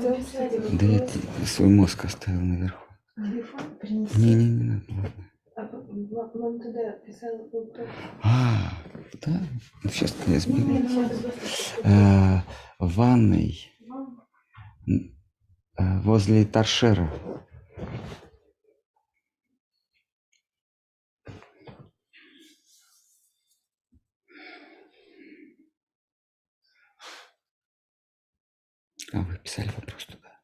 Писать Да я свой мозг оставил наверху. Телефон? Принести. Не, не, не надо, ладно. А вам туда писал вопрос? А, да? Ну, сейчас я сейчас просто- Э, В ванной э, возле торшера. А вы писали вопрос туда?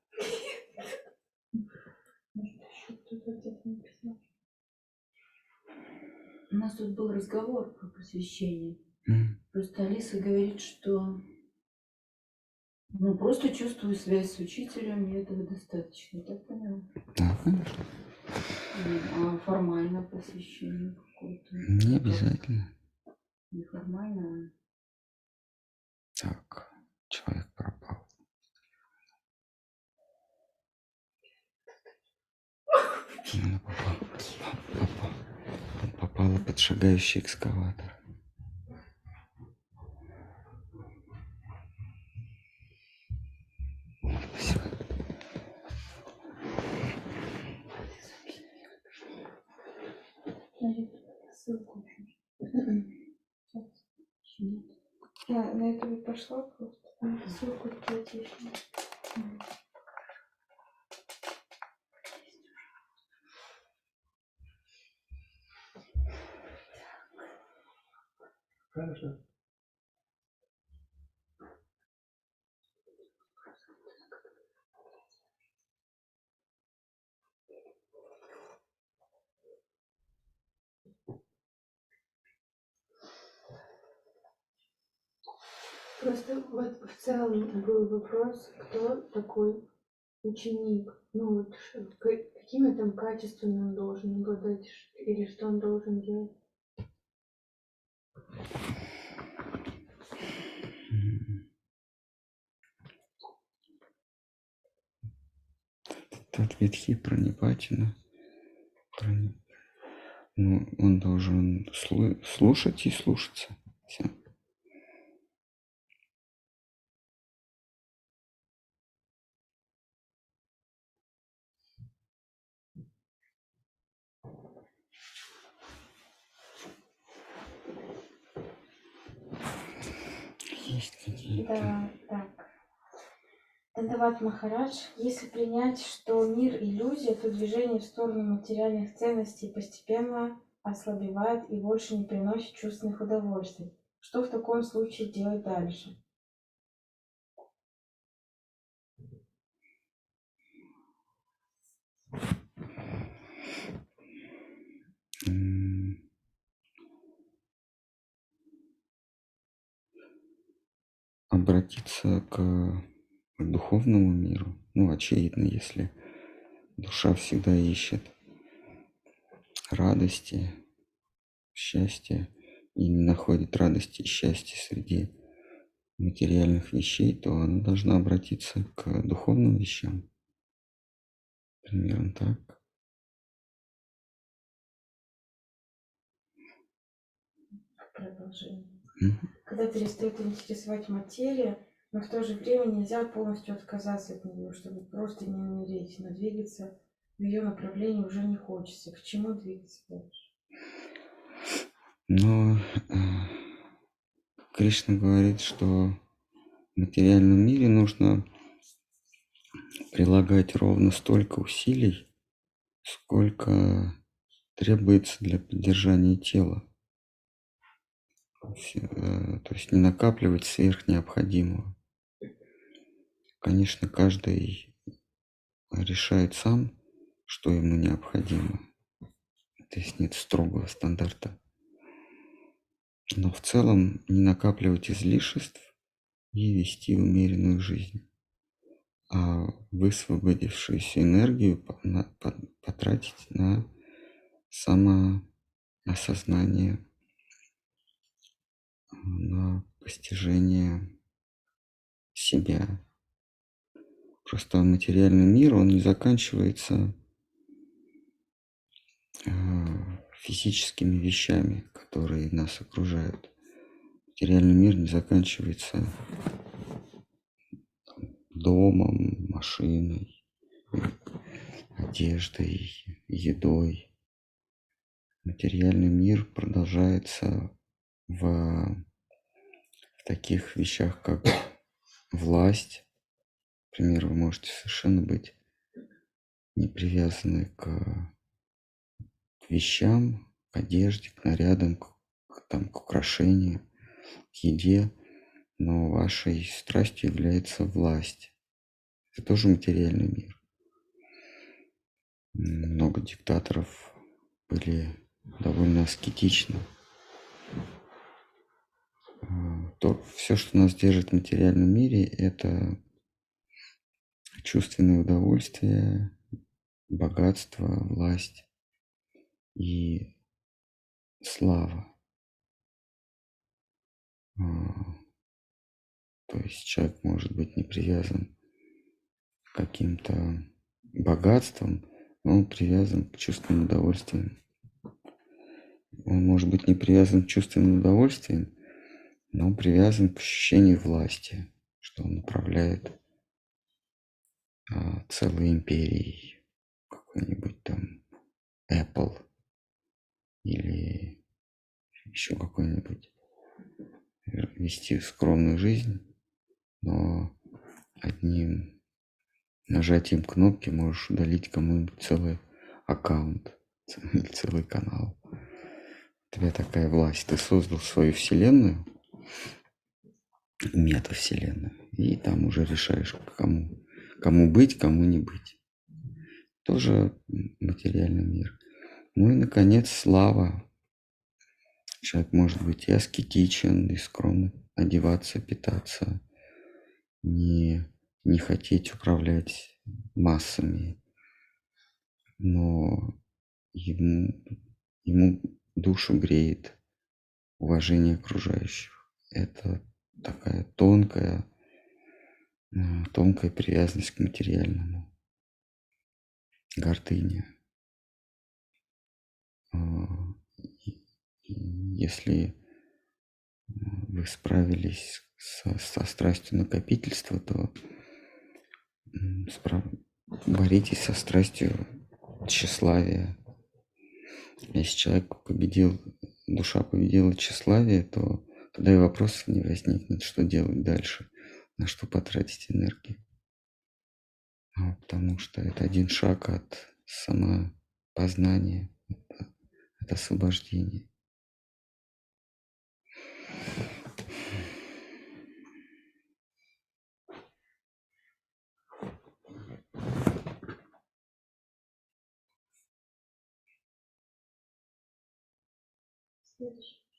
У нас тут был разговор про посвящение. М, Просто Алиса говорит, что ну, просто чувствую связь с учителем, и этого достаточно. Так поняла? Да, конечно. Ну, А формально посвящение какое-то? Не обязательно. Неформально. Так, человек пропал. Она попала, попала, попала под шагающий экскаватор. Спасибо. Я на это пошла просто. Ссылку какие-то еще. Хорошо. Просто вот в целом был вопрос, кто такой ученик. Ну вот какими там качествами он должен обладать или что он должен делать. М. Тот ветхий пронипатина. Прони- Ну, он должен слу- слушать и слушаться. Все. Есть какие-то. Да, так. Дандават Махарадж, если принять, что мир иллюзия, то движение в сторону материальных ценностей постепенно ослабевает и больше не приносит чувственных удовольствий. Что в таком случае делать дальше? Обратиться к духовному миру. Ну, очевидно, если душа всегда ищет радости, счастья и не находит радости и счастья среди материальных вещей, то она должна обратиться к духовным вещам. Примерно так. Продолжение. Когда перестает интересовать материя, но в то же время нельзя полностью отказаться от нее, чтобы просто не умереть, но двигаться в ее направлении уже не хочется. К чему двигаться дальше? Но э, Кришна говорит, что в материальном мире нужно прилагать ровно столько усилий, сколько требуется для поддержания тела. То есть, э, то есть не накапливать сверх необходимого. Конечно, каждый решает сам, что ему необходимо. То есть нет строгого стандарта. Но в целом не накапливать излишеств и вести умеренную жизнь. А высвободившуюся энергию потратить на самоосознание, на постижение себя. Просто материальный мир, он не заканчивается э, физическими вещами, которые нас окружают. Материальный мир не заканчивается домом, машиной, одеждой, едой. Материальный мир продолжается в таких вещах, как власть. Например, вы можете совершенно быть не привязаны к, к вещам, к одежде, к нарядам, к, там, к украшениям, к еде, но вашей страстью является власть. Это тоже материальный мир. Много диктаторов были довольно аскетичны. А, то, все, что нас держит в материальном мире, это чувственное удовольствие, богатство, власть и слава. А, то есть человек может быть не привязан к каким-то богатствам, но он привязан к чувственным удовольствиям. Он может быть не привязан к чувственным удовольствиям, но он привязан к ощущению власти, что он управляет а, целой империей, какой-нибудь там Apple или еще какой-нибудь вести скромную жизнь, но одним нажатием кнопки можешь удалить кому-нибудь целый аккаунт или целый канал. У тебя такая власть. Ты создал свою вселенную, метавселенную, и там уже решаешь, кому, кому быть, кому не быть. Тоже материальный мир. Ну и, наконец, слава. Человек может быть и аскетичен, и скромно одеваться, питаться, не, не хотеть управлять массами, но ему, ему душу греет уважение окружающих. Это такая тонкая, тонкая привязанность к материальному, гордыня. А, если вы справились со, со страстью накопительства, то справ... боритесь со страстью тщеславия. Если человек победил, душа победила тщеславие, то тогда и вопросов не возникнет, что делать дальше, на что потратить энергию. А, потому что это один шаг от самопознания, от, от освобождения.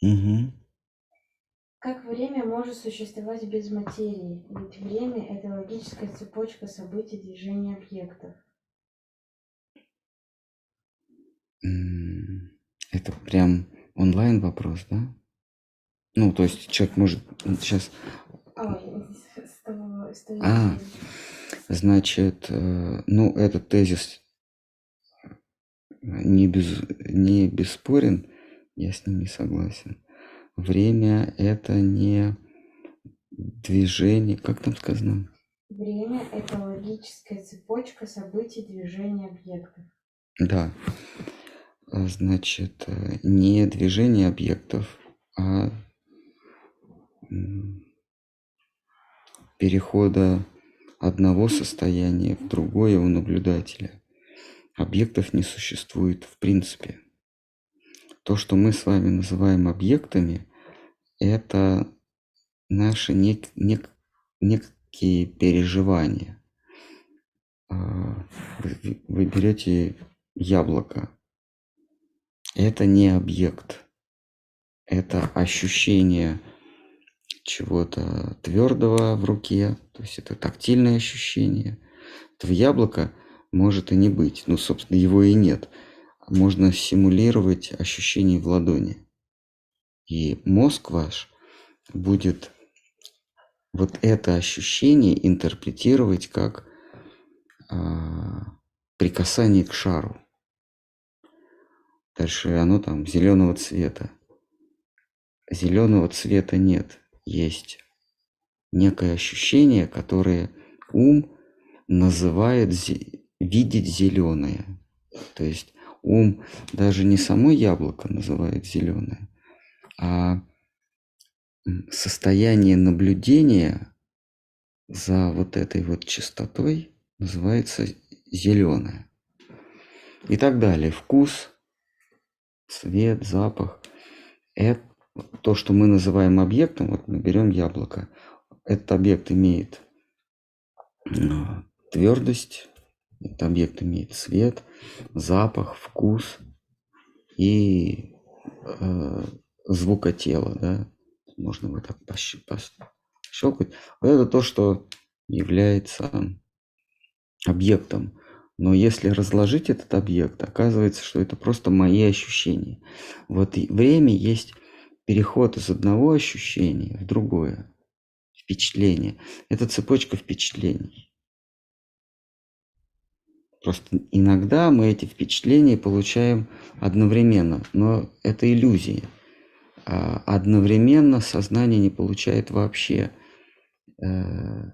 Угу. Как время может существовать без материи? Ведь время – это логическая цепочка событий движения объектов. Это прям онлайн вопрос, да? Ну, то есть человек может сейчас... Ой, с того, с той А. Значит, э, ну, этот тезис не, без, не бесспорен, я с ним не согласен. Время – это не движение, как там сказано? Время – это логическая цепочка событий движения объектов. Да. А, Значит, э, не движение объектов, а перехода одного состояния в другое у наблюдателя. Объектов не существует в принципе. То, что мы с вами называем объектами, это наши нек- нек- некие переживания. А, Вы, берете яблоко. Это не объект. Это ощущение чего-то твердого в руке. То есть это тактильное ощущение. Этого яблока может и не быть. Ну, собственно, его и нет. Можно симулировать ощущение в ладони. И мозг ваш будет вот это ощущение интерпретировать как а, прикасание к шару. Дальше оно там зеленого цвета. Зеленого цвета нет. Есть некое ощущение, которое ум называет зе- видеть зеленое. То есть ум даже не само яблоко называет зеленое, а состояние наблюдения за вот этой вот частотой называется зеленое. И так далее. Вкус, цвет, запах. Это то, что мы называем объектом. Вот мы берем яблоко. Этот объект имеет а, твердость, этот объект имеет цвет, запах, вкус и э, звука тела, да, можно вот так пощелкать. Вот это то, что является объектом. Но если разложить этот объект, оказывается, что это просто мои ощущения. Вот время есть переход из одного ощущения в другое. Впечатление. Это цепочка впечатлений. Просто иногда мы эти впечатления получаем одновременно, но это иллюзия. А одновременно сознание не получает вообще э,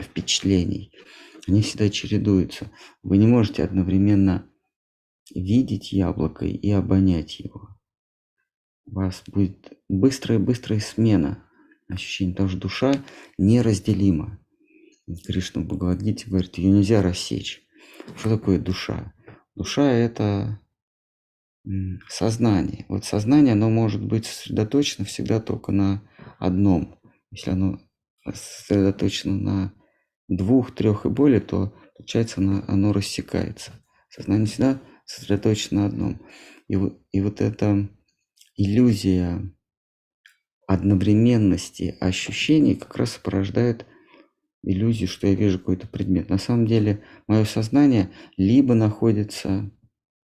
впечатлений. Они всегда чередуются. Вы не можете одновременно видеть яблоко и обонять его. У вас будет быстрая-быстрая смена ощущений, потому что душа неразделима. Кришна в Бхагавадгите говорит, ее нельзя рассечь. Что такое душа? Душа – это сознание. Вот сознание, оно может быть сосредоточено всегда только на одном. Если оно сосредоточено на двух, трех и более, то получается оно, оно рассекается. Сознание всегда сосредоточено на одном. И, и вот эта иллюзия одновременности ощущений как раз порождает иллюзию, что я вижу какой-то предмет. На самом деле мое сознание либо находится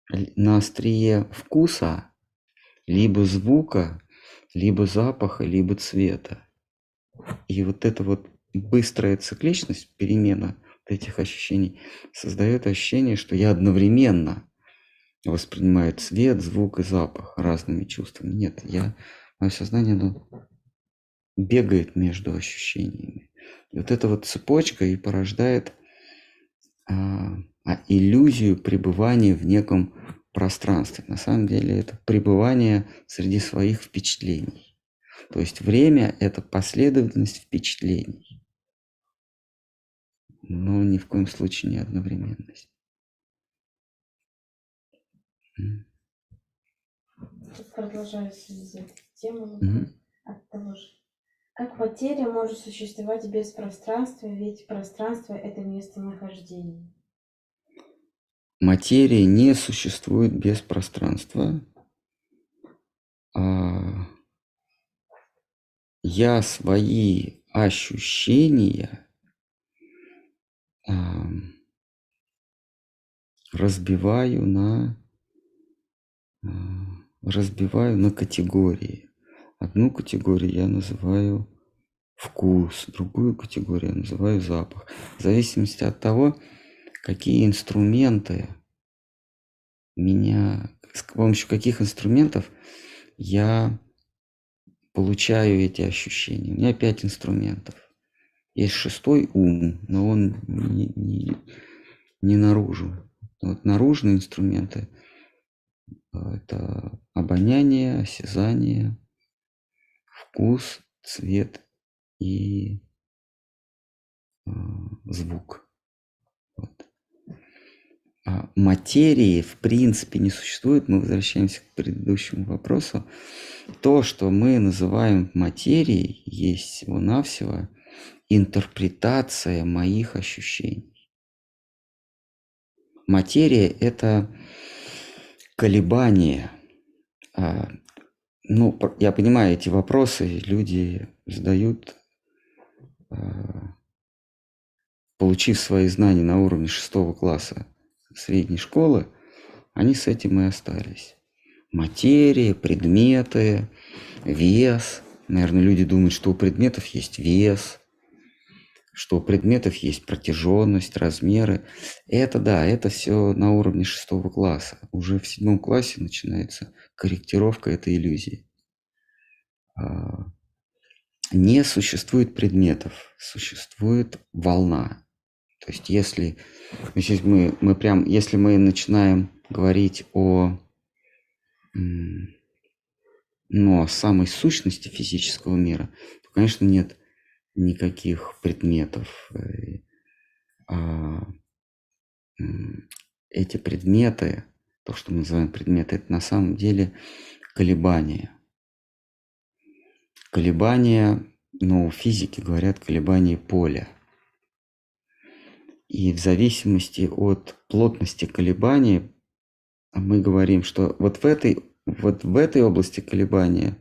на острие вкуса, либо звука, либо запаха, либо цвета. И вот эта вот быстрая цикличность, перемена этих ощущений, создает ощущение, что я одновременно воспринимаю цвет, звук и запах разными чувствами. Нет, я, мое сознание оно бегает между ощущениями. И вот эта вот цепочка и порождает а, а иллюзию пребывания в неком пространстве. На самом деле это пребывание среди своих впечатлений. То есть время – это последовательность впечатлений, но ни в коем случае не одновременность. Продолжая тему mm-hmm. от того же. Как материя может существовать без пространства, ведь пространство – это местонахождение? Материя не существует без пространства. А я свои ощущения а, разбиваю на а, разбиваю на категории. Одну категорию я называю вкус, другую категорию я называю запах. В зависимости от того, какие инструменты меня, с помощью каких инструментов я получаю эти ощущения. У меня пять инструментов. Есть шестой ум, но он не, не, не наружу. Вот наружные инструменты – это обоняние, осязание, вкус, цвет и э, звук. Вот. А материи в принципе не существует. Мы возвращаемся к предыдущему вопросу. То, что мы называем материей, есть всего-навсего интерпретация моих ощущений. Материя – это колебание а, ну, я понимаю эти вопросы, люди задают, а, получив свои знания на уровне шестого класса средней школы, они с этим и остались. Материя, предметы, вес. Наверное, люди думают, что у предметов есть вес, что у предметов есть протяженность, размеры. Это да, это все на уровне шестого класса. Уже в седьмом классе начинается корректировка этой иллюзии. А, не существует предметов, существует волна. То есть если, если мы, мы прям, если мы начинаем говорить о, ну, о самой сущности физического мира, то, конечно, нет никаких предметов. Э, а эти предметы, то, что мы называем предметы, это на самом деле колебания. Колебания, ну, физики говорят колебания поля. И в зависимости от плотности колебания мы говорим, что вот в этой, вот в этой области колебания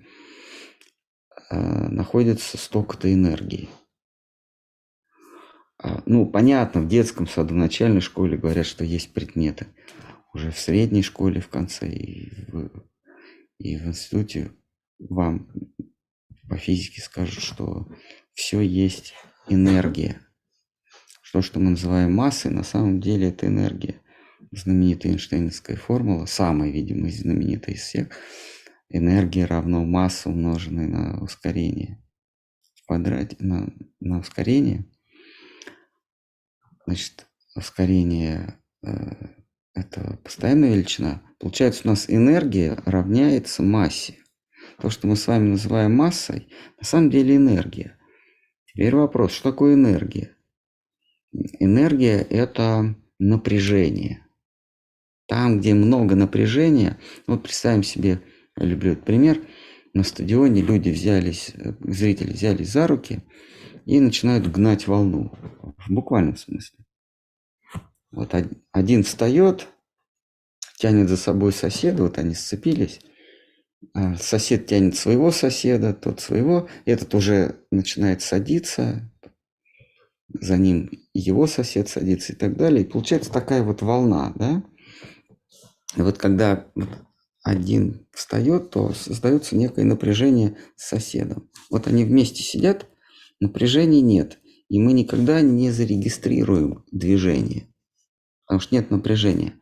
э, находится столько-то энергии. А, ну, понятно, в детском саду, в начальной школе говорят, что есть предметы. Уже в средней школе в конце и в, и в институте вам по физике скажут, что все есть энергия. То, что мы называем массой, на самом деле это энергия. Знаменитая Эйнштейновская формула, самая, видимо, знаменитая из всех. Энергия равно масса, умноженной на ускорение. В квадрате на, на ускорение. Значит, ускорение э, это постоянная величина. Получается, у нас энергия равняется массе. То, что мы с вами называем массой, на самом деле энергия. Теперь вопрос, что такое энергия? Энергия – это напряжение. Там, где много напряжения, вот представим себе, я люблю этот пример, на стадионе люди взялись, зрители взялись за руки и начинают гнать волну. В буквальном смысле. Вот один встает, тянет за собой соседа, вот они сцепились, а сосед тянет своего соседа, тот своего, этот уже начинает садиться, за ним его сосед садится и так далее. И получается такая вот волна, да? И вот когда один встает, то создается некое напряжение с соседом. Вот они вместе сидят, напряжения нет. И мы никогда не зарегистрируем движение, потому что нет напряжения.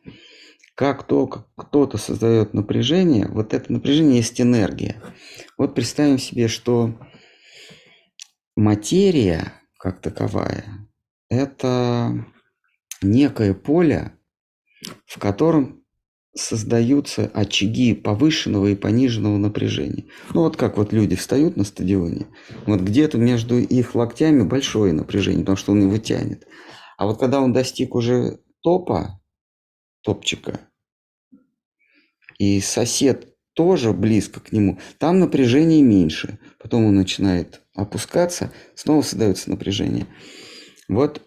Как только кто-то создает напряжение, вот это напряжение есть энергия. Вот представим себе, что материя как таковая – это некое поле, в котором создаются очаги повышенного и пониженного напряжения. Ну вот как вот люди встают на стадионе, вот где-то между их локтями большое напряжение, потому что он его тянет. А вот когда он достиг уже топа, топчика, и сосед тоже близко к нему, там напряжение меньше. Потом он начинает опускаться, снова создается напряжение. Вот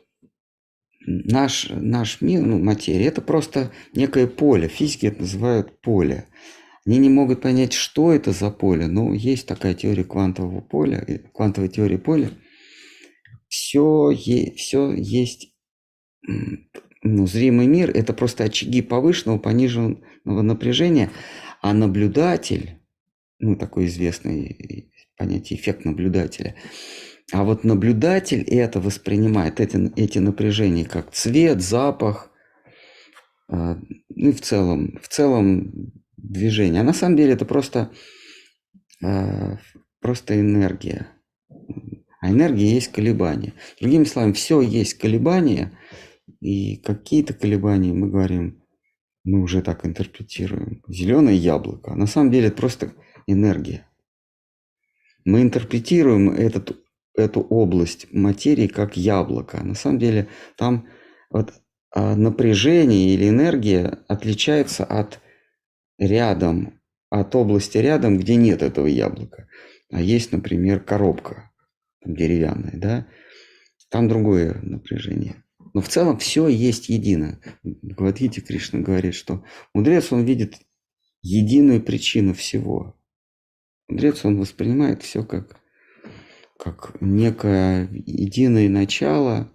наш, наш мир, ну, материя, это просто некое поле. Физики это называют поле. Они не могут понять, что это за поле, но есть такая теория квантового поля, квантовая теория поля. Все, е, все есть ну, зримый мир – это просто очаги повышенного, пониженного напряжения, а наблюдатель, ну, такое известное понятие эффект наблюдателя, а вот наблюдатель это воспринимает, эти, эти напряжения, как цвет, запах, э, ну и в целом, в целом движение. А на самом деле это просто, э, просто энергия. А энергия есть колебания. Другими словами, все есть колебания, и какие-то колебания, мы говорим, мы уже так интерпретируем. Зеленое яблоко. А на самом деле это просто энергия. Мы интерпретируем этот, эту область материи как яблоко. На самом деле там вот а, напряжение или энергия отличается от рядом, от области рядом, где нет этого яблока. А есть, например, коробка деревянная, да, там другое напряжение. Но в целом все есть едино. Бхагавадгите Кришна говорит, что мудрец, он видит единую причину всего. Мудрец, он воспринимает все как, как некое единое начало,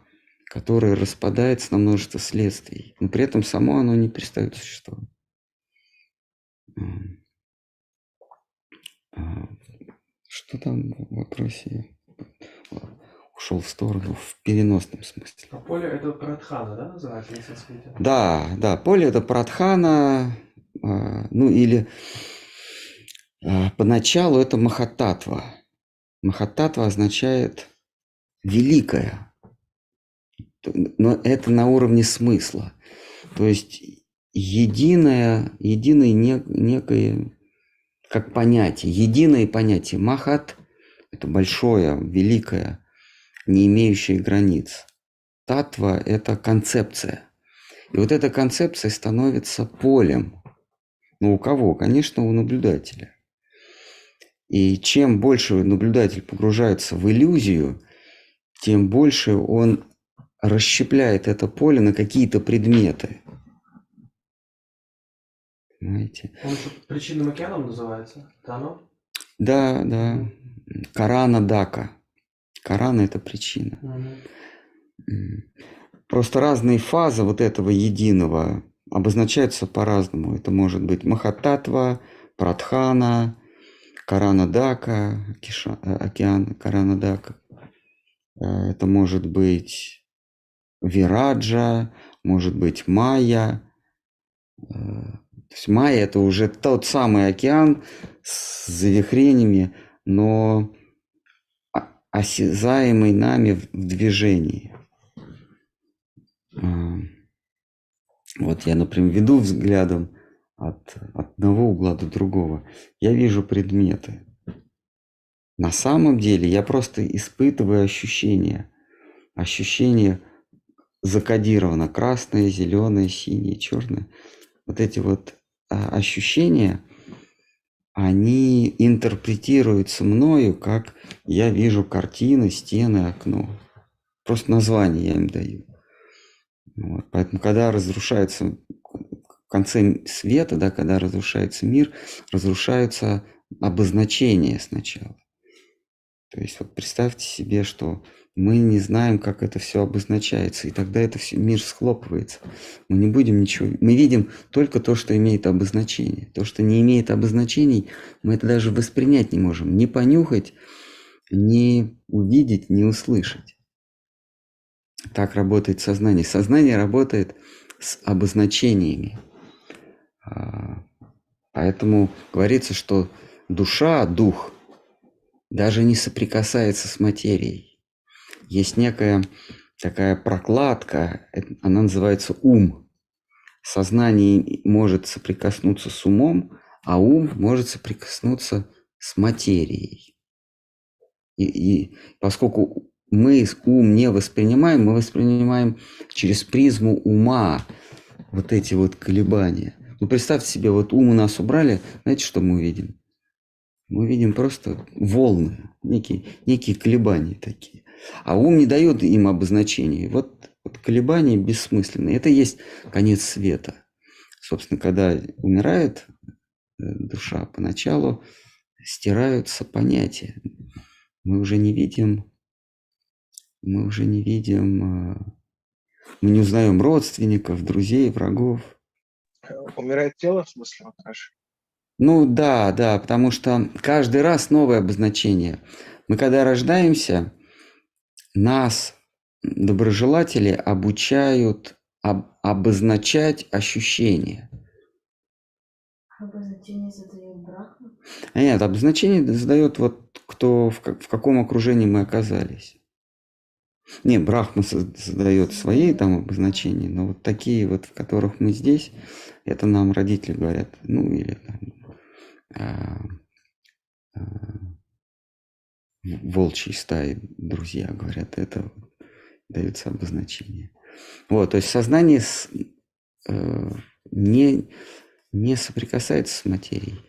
которое распадается на множество следствий. Но при этом само оно не перестает существовать. А, что там в вопросе? Ушел в сторону в переносном смысле. А поле это Прадхана, да, называется на санскрите? Да, да, поле это Прадхана, а, ну или а, поначалу это Махататва. Махаттатва означает великое. Но это на уровне смысла. То есть единое, единое не, некое, как понятие, единое понятие. Махат – это большое, великое, не имеющее границ. Татва – это концепция. И вот эта концепция становится полем. Ну, у кого? Конечно, у наблюдателя. И чем больше наблюдатель погружается в иллюзию, тем больше он расщепляет это поле на какие-то предметы. Понимаете? Он еще причинным океаном называется? Это оно? Да, да. Карана Дака. Карана – это причина. Просто разные фазы вот этого единого обозначаются по-разному. Это может быть Махататва, Прадхана, Каранадака, Киша, э, океан Каранадака. Э, это может быть Вираджа, может быть Майя. Э, то есть Майя это уже тот самый океан с завихрениями, но осязаемый нами в движении. Вот я, например, веду взглядом от одного угла до другого. Я вижу предметы. На самом деле я просто испытываю ощущения. Ощущения закодировано красное, зеленое, синее, черное. Вот эти вот а, ощущения, они интерпретируются мною, как я вижу картины, стены, окно. Просто название я им даю. Вот. Поэтому, когда разрушается в конце света, да, когда разрушается мир, разрушаются обозначения сначала. То есть вот представьте себе, что мы не знаем, как это все обозначается, и тогда это все, мир схлопывается. Мы не будем ничего, мы видим только то, что имеет обозначение. То, что не имеет обозначений, мы это даже воспринять не можем, не понюхать, не увидеть, не услышать. Так работает сознание. Сознание работает с обозначениями. А, поэтому говорится, что душа, дух, даже не соприкасается с материей. Есть некая такая прокладка, она называется ум. Сознание может соприкоснуться с умом, а ум может соприкоснуться с материей. И, и поскольку мы ум не воспринимаем, мы воспринимаем через призму ума вот эти вот колебания. Ну, представьте себе, вот ум у нас убрали, знаете, что мы увидим? Мы видим просто волны, некие, некие колебания такие. А ум не дает им обозначений. Вот, вот колебания бессмысленные. Это есть конец света. Собственно, когда умирает э, душа, поначалу стираются понятия. Мы уже не видим, мы уже не видим, э, мы не узнаем родственников, друзей, врагов. Умирает тело, в смысле, вот наш? Ну да, да, потому что каждый раз новое обозначение. Мы когда рождаемся, нас доброжелатели обучают об, обозначать ощущения. Обозначение задает Брахма? А нет, обозначение задает вот кто, в, в каком окружении мы оказались. Не, Брахма создает свои там обозначения, но вот такие вот, в которых мы здесь, это нам родители говорят, ну или там, а, а, волчьей стаи друзья говорят, это дается обозначение. Вот, то есть сознание с, э, не, не соприкасается с материей.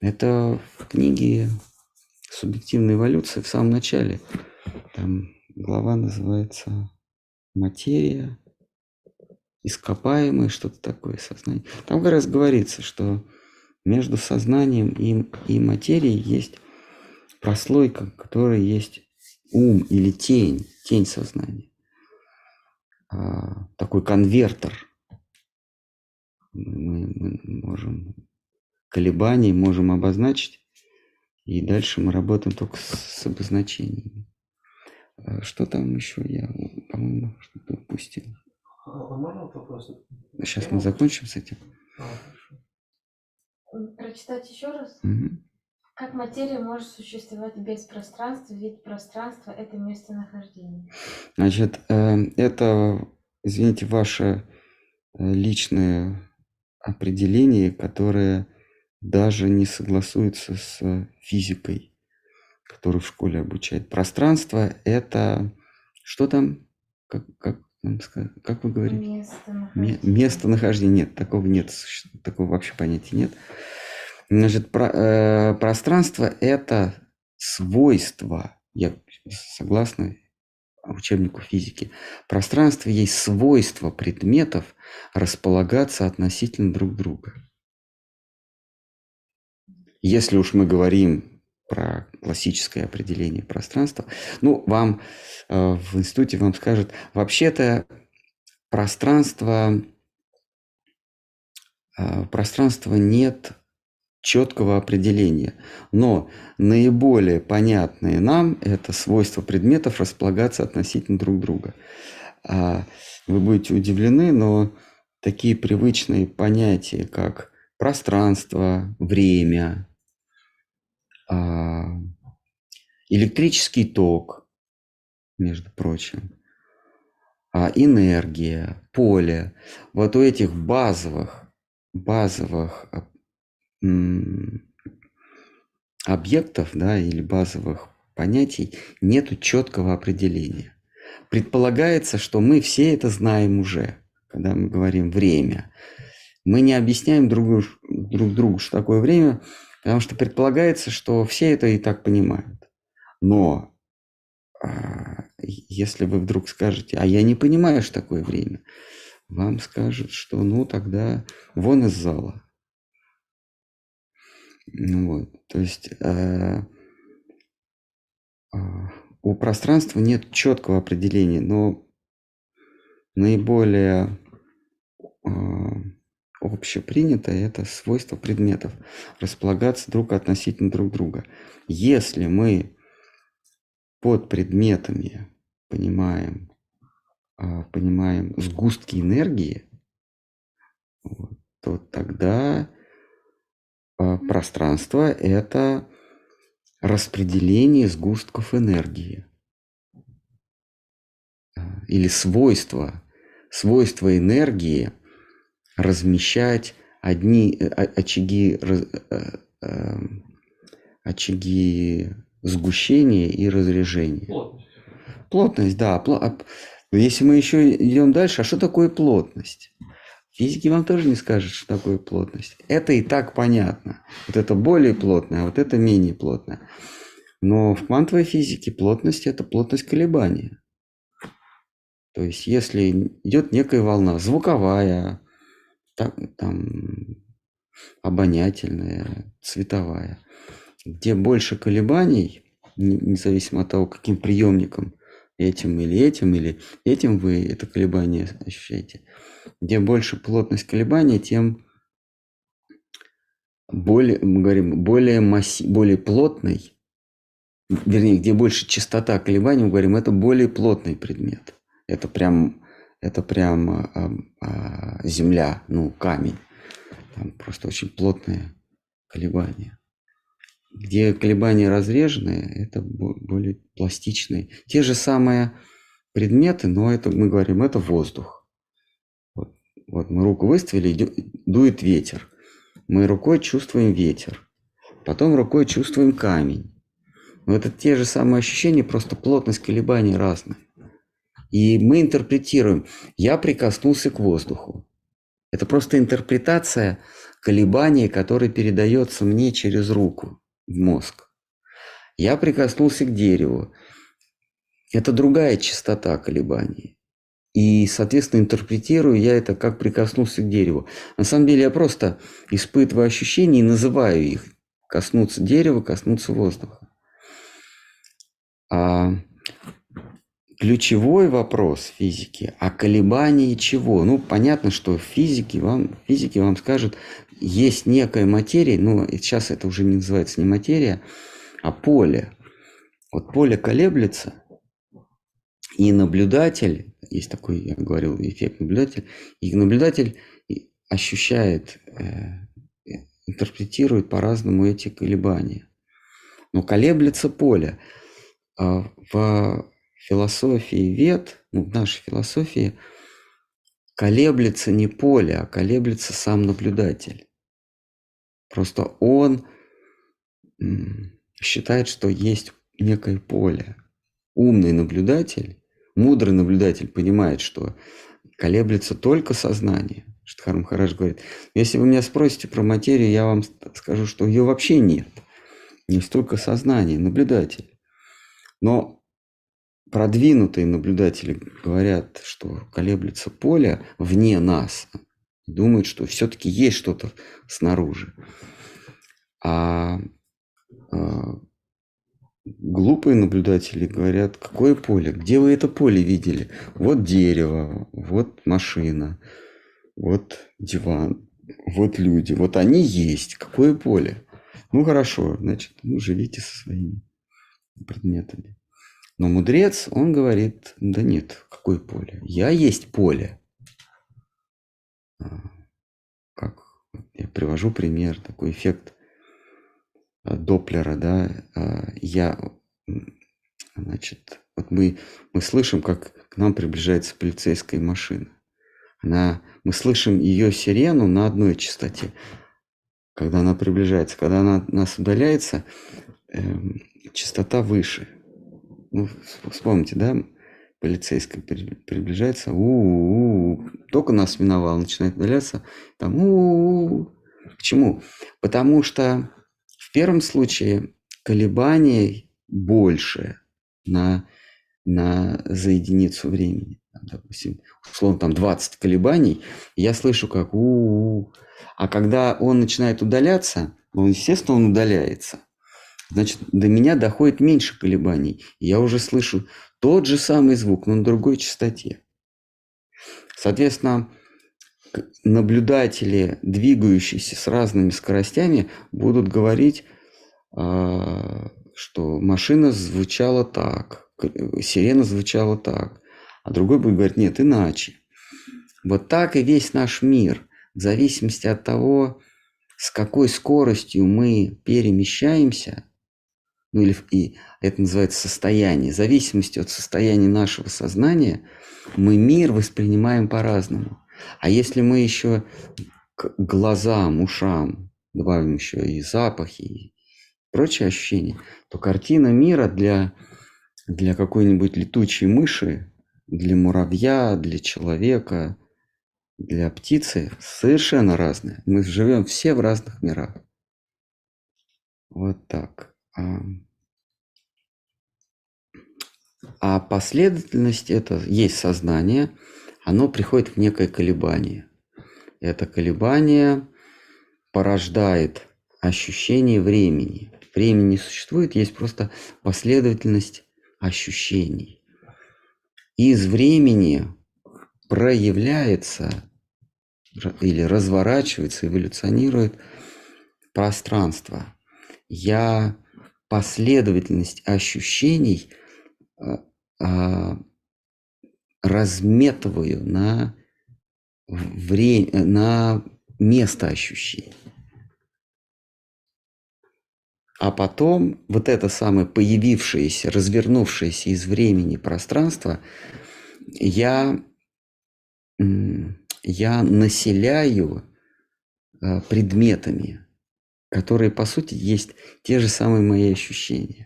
Это в книге «Субъективная эволюция» в самом начале. Там глава называется «Материя», ископаемое, что-то такое сознание. Там как раз говорится, что между сознанием и, и материей есть прослойка, которая есть ум или тень, тень сознания. А, такой конвертер. Мы, мы можем колебания можем обозначить, и дальше мы работаем только с, с обозначениями. А что там еще я, по-моему, что-то упустил. А? Сейчас мы закончим с этим. Прочитать еще раз? Угу. Как материя может существовать без пространства, ведь пространство – это местонахождение. Значит, э, это, извините, ваше э, личное определение, которое даже не согласуется с физикой, которую в школе обучают. Пространство – это что там? Как, как, как вы говорите? Ме- Местонахождение. местонахождение. Нет, такого нет, такого вообще понятия нет. Значит, про- э, пространство – это свойство, я согласна учебнику физики, пространство есть свойство предметов располагаться относительно друг друга. Если уж мы говорим про классическое определение пространства, ну, вам э, в институте вам скажут, вообще-то пространство, э, пространства нет четкого определения, но наиболее понятные нам это свойство предметов располагаться относительно друг друга. А, Вы будете удивлены, но такие привычные понятия, как пространство, время, а, электрический ток, между прочим, а, энергия, поле, вот у этих базовых, базовых объектов, да, или базовых понятий нету четкого определения. Предполагается, что мы все это знаем уже, когда мы говорим время. Мы не объясняем друг, другу- друг другу, что такое время, потому что предполагается, что все это и так понимают. Но а, если вы вдруг скажете, а я не понимаю, что такое время, вам скажут, что ну тогда вон из зала. Ну Вот, то есть э, а, у пространства нет четкого определения, но наиболее а, общепринятое это свойство предметов располагаться друг относительно друг друга. Если мы под предметами понимаем, а, понимаем сгустки энергии, то тогда пространство это распределение сгустков энергии А, или свойства, свойства энергии размещать одни э, очаги, э, э, очаги сгущения и разрежения. Плотность. Плотность, да. а Если мы еще идем дальше, а что такое плотность? Физики вам тоже не скажут, что такое плотность. Это и так понятно. Вот это более плотное, а вот это менее плотное. Но в квантовой физике плотность – это плотность колебания. То есть, если идет некая волна, звуковая, так- там, обонятельная, цветовая, где больше колебаний, не- независимо от того, каким приемником, этим или этим, или этим вы это колебание ощущаете, где больше плотность колебания, тем более, мы говорим, более, масси, более плотный, вернее, где больше частота колебаний, мы говорим, это более плотный предмет. Это прям, это прям а, а, земля, ну, камень. Там просто очень плотные колебания. Где колебания разреженные, это бо- более пластичные. Те же самые предметы, но это мы говорим, это воздух. Вот, вот мы руку выставили, дует ветер. Мы рукой чувствуем ветер. Потом рукой чувствуем камень. Но это те же самые ощущения, просто плотность колебаний разная. И мы интерпретируем. Я прикоснулся к воздуху. Это просто интерпретация колебания, которое передается мне через руку в мозг. Я прикоснулся к дереву. Это другая частота колебаний. И, соответственно, интерпретирую я это как прикоснулся к дереву. На самом деле я просто испытываю ощущения и называю их. Коснуться дерева, коснуться воздуха. А ключевой вопрос физики, а колебании чего? Ну, понятно, что в физике вам, физики вам скажут, есть некая материя, но сейчас это уже не называется не материя, а поле. Вот поле колеблется, и наблюдатель, есть такой, я говорил, эффект наблюдатель, и наблюдатель ощущает, э, интерпретирует по-разному эти колебания. но колеблется поле. А в философии вет, ну, в нашей философии, колеблется не поле, а колеблется сам наблюдатель. Просто он считает, что есть некое поле. Умный наблюдатель, мудрый наблюдатель понимает, что колеблется только сознание. Штхар Махарадж говорит, если вы меня спросите про материю, я вам скажу, что ее вообще нет. Не столько сознание, наблюдатель. Но продвинутые наблюдатели говорят, что колеблется поле вне нас. Думают, что все-таки есть что-то снаружи. А, а глупые наблюдатели говорят, какое поле? Где вы это поле видели? Вот дерево, вот машина, вот диван, вот люди. Вот они есть. Какое поле? Ну хорошо, значит, ну живите со своими предметами. Но мудрец, он говорит, да нет, какое поле? Я есть поле. А, как я привожу пример, такой эффект а, Доплера, да, а, я, значит, вот мы, мы слышим, как к нам приближается полицейская машина. Она, мы слышим ее сирену на одной частоте, когда она приближается. Когда она нас удаляется, э, частота выше. Ну, вспомните, да, полицейская приближается, у-у-у, только нас миновал, начинает удаляться, там у-у-у. К чему? Потому что в первом случае колебаний больше на, на, за единицу времени. Допустим, условно, там 20 колебаний, я слышу, как у, -у, -у. А когда он начинает удаляться, он, естественно, он удаляется значит, до меня доходит меньше колебаний. Я уже слышу тот же самый звук, но на другой частоте. Соответственно, наблюдатели, двигающиеся с разными скоростями, будут говорить, а, что машина звучала так, сирена звучала так, а другой будет говорить, нет, иначе. Вот так и весь наш мир, в зависимости от того, с какой скоростью мы перемещаемся – ну или и это называется состояние, в зависимости от состояния нашего сознания, мы мир воспринимаем по-разному. А если мы еще к глазам, ушам добавим еще и запахи, и прочие ощущения, то картина мира для, для какой-нибудь летучей мыши, для муравья, для человека, для птицы совершенно разная. Мы живем все в разных мирах. Вот так. А последовательность это есть сознание, оно приходит в некое колебание. Это колебание порождает ощущение времени. Времени не существует, есть просто последовательность ощущений. Из времени проявляется или разворачивается, эволюционирует пространство. Я последовательность ощущений разметываю на время, на место ощущения. А потом вот это самое появившееся, развернувшееся из времени пространство, я, я населяю а, предметами, которые, по сути, есть те же самые мои ощущения.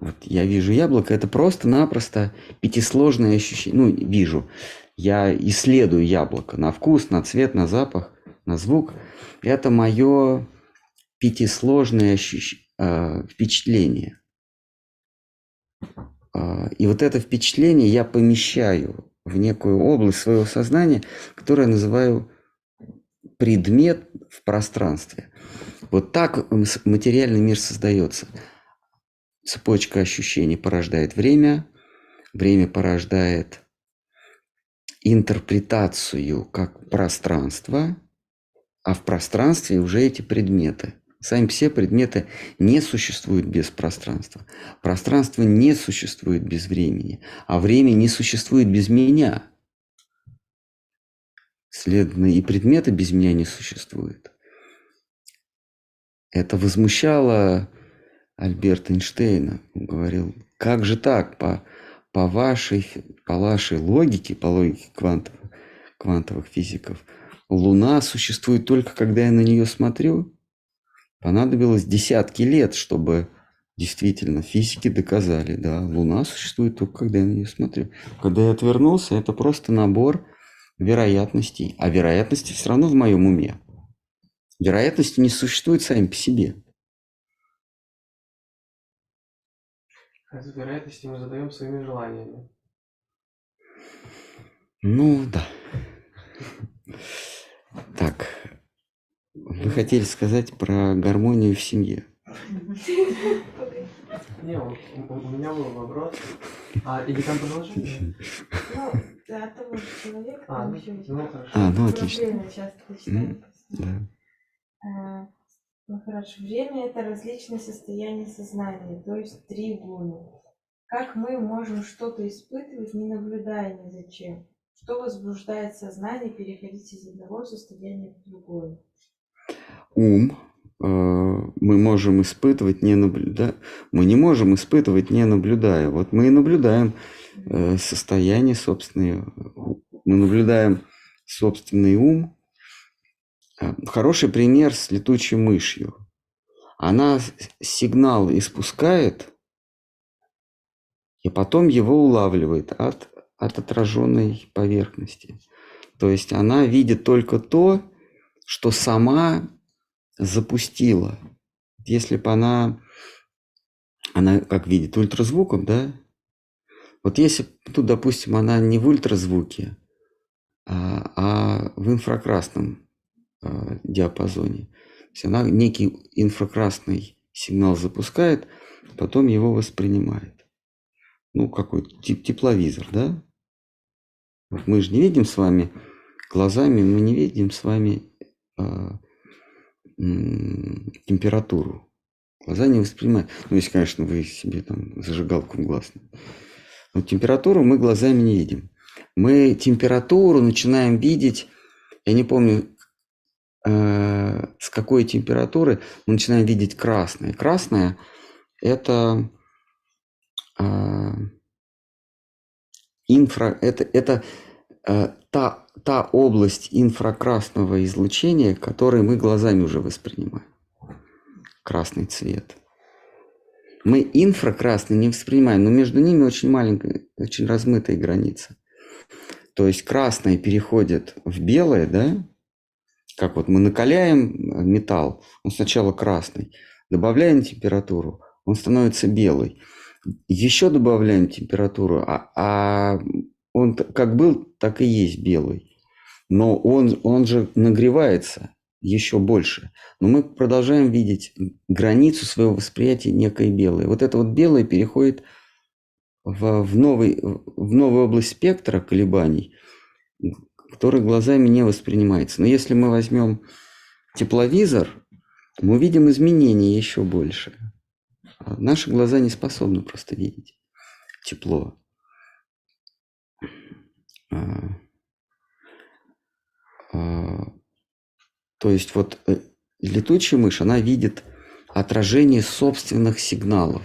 Вот я вижу яблоко, это просто-напросто пятисложное ощущение. Ну, вижу. Я исследую яблоко на вкус, на цвет, на запах, на звук. Это мое пятисложное ощущ... э, впечатление. Э, и вот это впечатление я помещаю в некую область своего сознания, которую я называю предмет в пространстве. Вот так материальный мир создается. Цепочка ощущений порождает время, время порождает интерпретацию как пространство, а в пространстве уже эти предметы. Сами все предметы не существуют без пространства. Пространство не существует без времени, а время не существует без меня. Следовательно, и предметы без меня не существуют. это возмущало Альберта Эйнштейна. Говорил, как же так, по, по, вашей, по вашей логике, по логике квантовых, квантовых физиков, Луна существует только когда я на нее смотрю? Понадобилось десятки лет, чтобы действительно физики доказали, да, Луна существует только когда я на нее смотрю. Когда я отвернулся, это просто набор вероятностей, а вероятности все равно в моем уме. Вероятности не существуют сами по себе. Хотя вероятности мы задаем своими желаниями. Ну, да. Так, вы хотели сказать про гармонию в семье. Не, у, меня был вопрос. А, или там продолжение? Ну, да, того же человека, А, там ну, ну хорошо. А, ну отлично. часто читаем. Да. Ну хорошо, время это различные состояния сознания, то есть три гуны. Как мы можем что-то испытывать, не наблюдая ни за чем? Что возбуждает сознание переходить из одного состояния в другое? Ум э, мы можем испытывать, не наблюдая. Мы не можем испытывать, не наблюдая. Вот мы и наблюдаем э, состояние собственное. Мы наблюдаем собственный ум. Хороший пример с летучей мышью. Она сигнал испускает, и потом его улавливает от, от отраженной поверхности. То есть она видит только то, что сама запустила. Если бы она, она как видит ультразвуком, да? Вот если, ну, допустим, она не в ультразвуке, а, а в инфракрасном а, диапазоне. То есть она некий инфракрасный сигнал запускает, потом его воспринимает. Ну, какой тип тепловизор, да? Мы же не видим с вами глазами, мы не видим с вами а, м, температуру. Глаза не воспринимают. Ну, если, конечно, вы себе там зажигалку в глаз. Но температуру мы глазами не видим. Мы температуру начинаем видеть, я не помню, э, с какой температуры мы начинаем видеть красное. Красное – это а, инфра, это, это э, та, та область инфракрасного излучения, который мы глазами уже воспринимаем. Красный цвет. Мы инфракрасный не воспринимаем, но между ними очень маленькая, очень размытая граница. То есть красное переходит в белое, да? Как вот мы накаляем э, металл, он сначала красный, добавляем температуру, он становится белый. Еще добавляем температуру, а, а он как был, так и есть белый. Но он, он же нагревается еще больше. Но мы продолжаем видеть границу своего восприятия некой белой. Вот это вот белое переходит в, в, новый, в новую область спектра колебаний, который глазами не воспринимается. Но если мы возьмем тепловизор, мы увидим изменения еще больше. А Наши глаза не способны просто видеть тепло. А, а, То есть вот э, летучая мышь, она видит отражение собственных сигналов.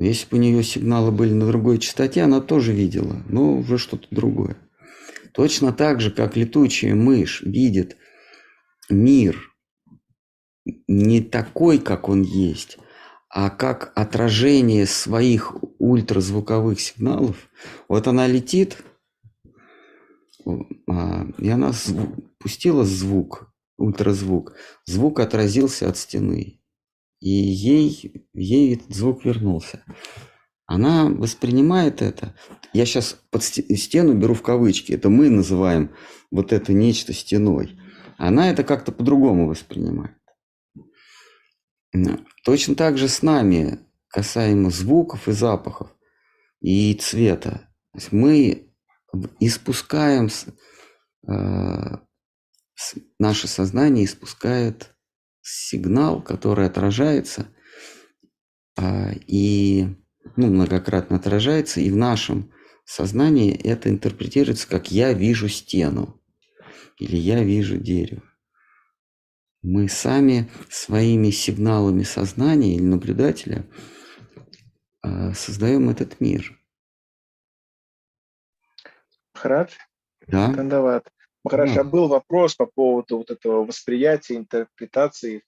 Если бы у нее сигналы были на другой частоте, она тоже видела, но уже что-то другое. Точно так же, как летучая мышь видит мир не такой, как он есть, а как отражение своих ультразвуковых сигналов. Вот она летит, а, и она пустила звук, ультразвук. Звук отразился от стены, и ей, ей этот звук вернулся. Она воспринимает это. Я сейчас под сте- стену беру в кавычки. Это мы называем вот это нечто стеной. Она это как-то по-другому воспринимает. Точно так же с нами касаемо звуков и запахов и цвета. Мы испускаем, э, наше сознание испускает сигнал, который отражается а, и ну, многократно отражается, и в нашем сознании это интерпретируется как «я вижу стену» или «я вижу дерево». Мы сами своими сигналами сознания или наблюдателя а, создаем этот мир. Махарадж, Да? Кандават. Махарадж, Да. а был вопрос по поводу вот этого восприятия, интерпретации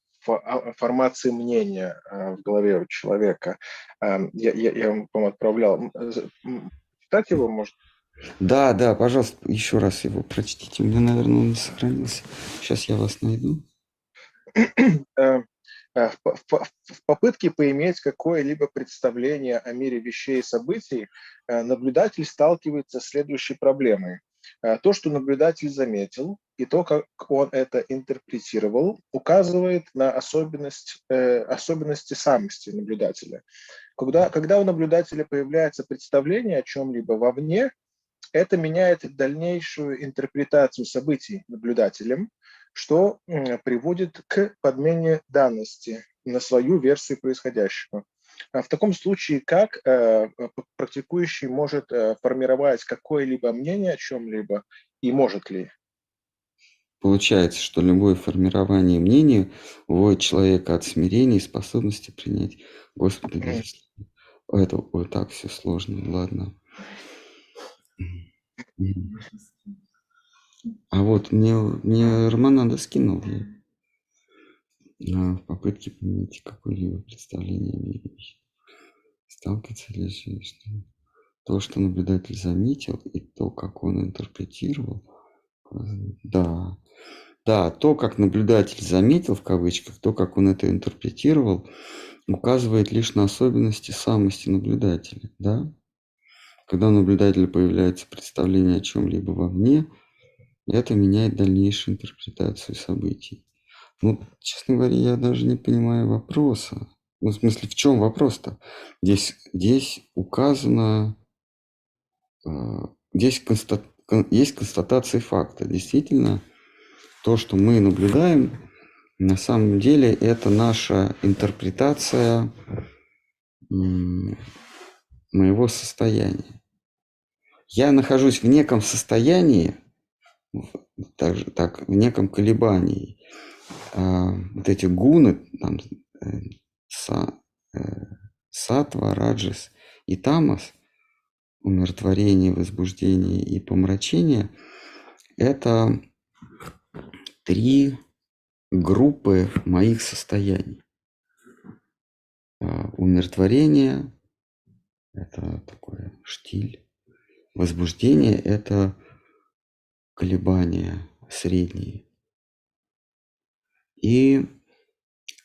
формации мнения а, в голове у человека. А, Я, я, я вам, по-моему, отправлял. М, Читать его, может? Да, да, пожалуйста, еще раз его прочтите. У меня, наверное, он не сохранился. Сейчас я вас найду. Э, э, в, по- в по- в попытке поиметь какое-либо представление о мире вещей и событий, э, наблюдатель сталкивается с следующей проблемой. Э, То, что наблюдатель заметил, и то, как он это интерпретировал, указывает на особенность, э, особенности самости наблюдателя. Когда, когда у наблюдателя появляется представление о чем-либо вовне, это меняет дальнейшую интерпретацию событий наблюдателем, что приводит к подмене данности на свою версию происходящего. А В таком случае, как э, п- практикующий может э, формировать какое-либо мнение о чем-либо и может ли? Получается, что любое формирование мнения уводит человека от смирения и способности принять Господа. Это вот так все сложно, ладно. А вот мне, мне Романанда скинул я на попытке поменять какое-либо представление о мире. Сталкивается ли же, что то, что наблюдатель заметил, и то, как он интерпретировал, да, да, то, как наблюдатель заметил, в кавычках, то, как он это интерпретировал, указывает лишь на особенности самости наблюдателя, да? Когда у наблюдателя появляется представление о чем-либо вовне, это меняет дальнейшую интерпретацию событий. Ну, честно говоря, я даже не понимаю вопроса. Ну, в смысле, в чем вопрос-то? Здесь, здесь указано, э, здесь конста- кон- есть констатация факта. Действительно, то, что мы наблюдаем, на самом деле это наша интерпретация м, моего состояния. Я нахожусь в неком состоянии, в- так, же- так, в неком колебании. А, вот эти гуны, там, э, са- э, сатва, раджас и тамас, умиротворение, возбуждение и помрачение, это три группы моих состояний. А, Умиротворение – это такой штиль. Возбуждение – это колебания средние. И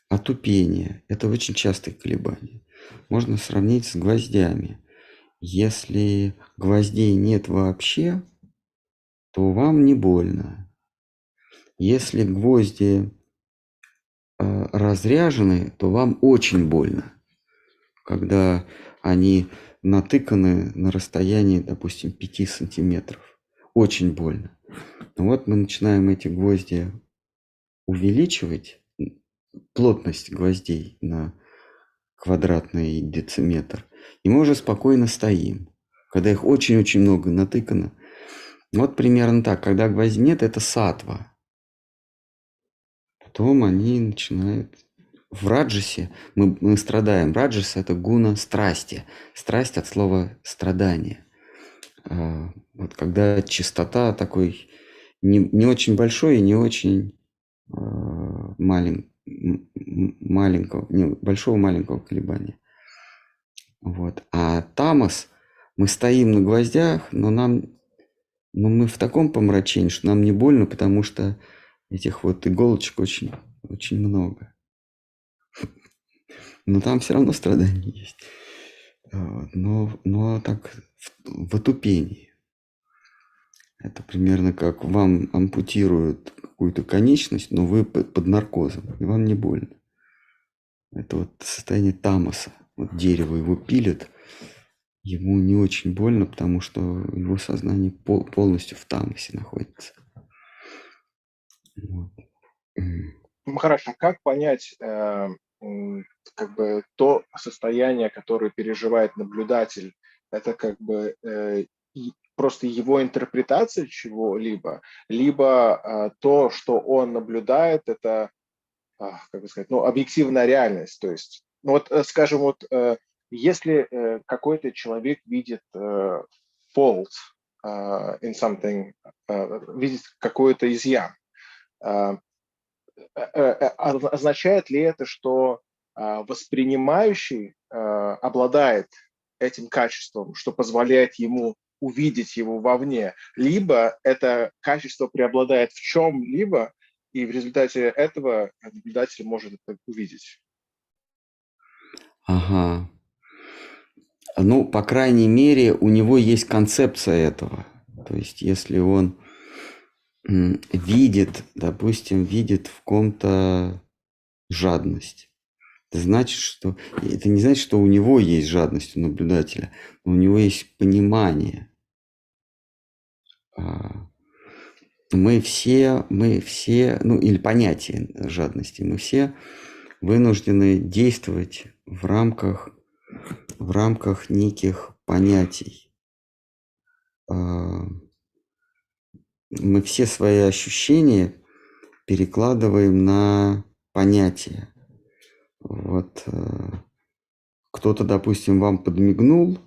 отупение – это очень частые колебания. Можно сравнить с гвоздями. Если гвоздей нет вообще, то вам не больно. Если гвозди э, разряжены, то вам очень больно, когда они натыканы на расстоянии, допустим, 5 сантиметров. Очень больно. Но вот мы начинаем эти гвозди увеличивать, плотность гвоздей на квадратный дециметр, и мы уже спокойно стоим. Когда их очень-очень много натыкано. Вот примерно так. Когда гвозди нет, это сатва. Потом они начинают... В раджасе мы, мы страдаем. Раджас – это гуна страсти. Страсть от слова страдание. А, Вот когда чистота такой не, не очень большой и не очень малень- м- м- маленького, не, большого маленького колебания. Вот. А тамас, мы стоим на гвоздях, но нам, но мы в таком помрачении, что нам не больно, потому что этих вот иголочек очень, очень много. Но там все равно страдания есть. Вот. Но, но так в, в отупении. Это примерно как вам ампутируют какую-то конечность, но вы под наркозом, и вам не больно. Это вот состояние тамаса. Вот дерево его пилят, ему не очень больно, потому что его сознание пол- полностью в тамасе находится. Вот. М. Махараш, а как понять э, как бы то состояние, которое переживает наблюдатель? Это как бы э, просто его интерпретация чего-либо, либо э, то, что он наблюдает, это а, как бы сказать, ну, объективная реальность. То есть, ну, вот, э, скажем, вот, э, если э, какой-то человек видит fault in something, видит какой-то изъян, означает ли это, что воспринимающий обладает этим качеством, что позволяет ему увидеть его вовне, либо это качество преобладает в чем-либо, и в результате этого наблюдатель может это увидеть. Ага. Ну, по крайней мере, у него есть концепция этого. То есть, если он видит, допустим, видит в ком-то жадность, это значит, что это не значит, что у него есть жадность у наблюдателя, но у него есть понимание. А, мы все, мы все, ну или понятие жадности, мы все вынуждены действовать в рамках, в рамках неких понятий. А, мы все свои ощущения перекладываем на понятия. Вот э, кто-то, допустим, вам подмигнул,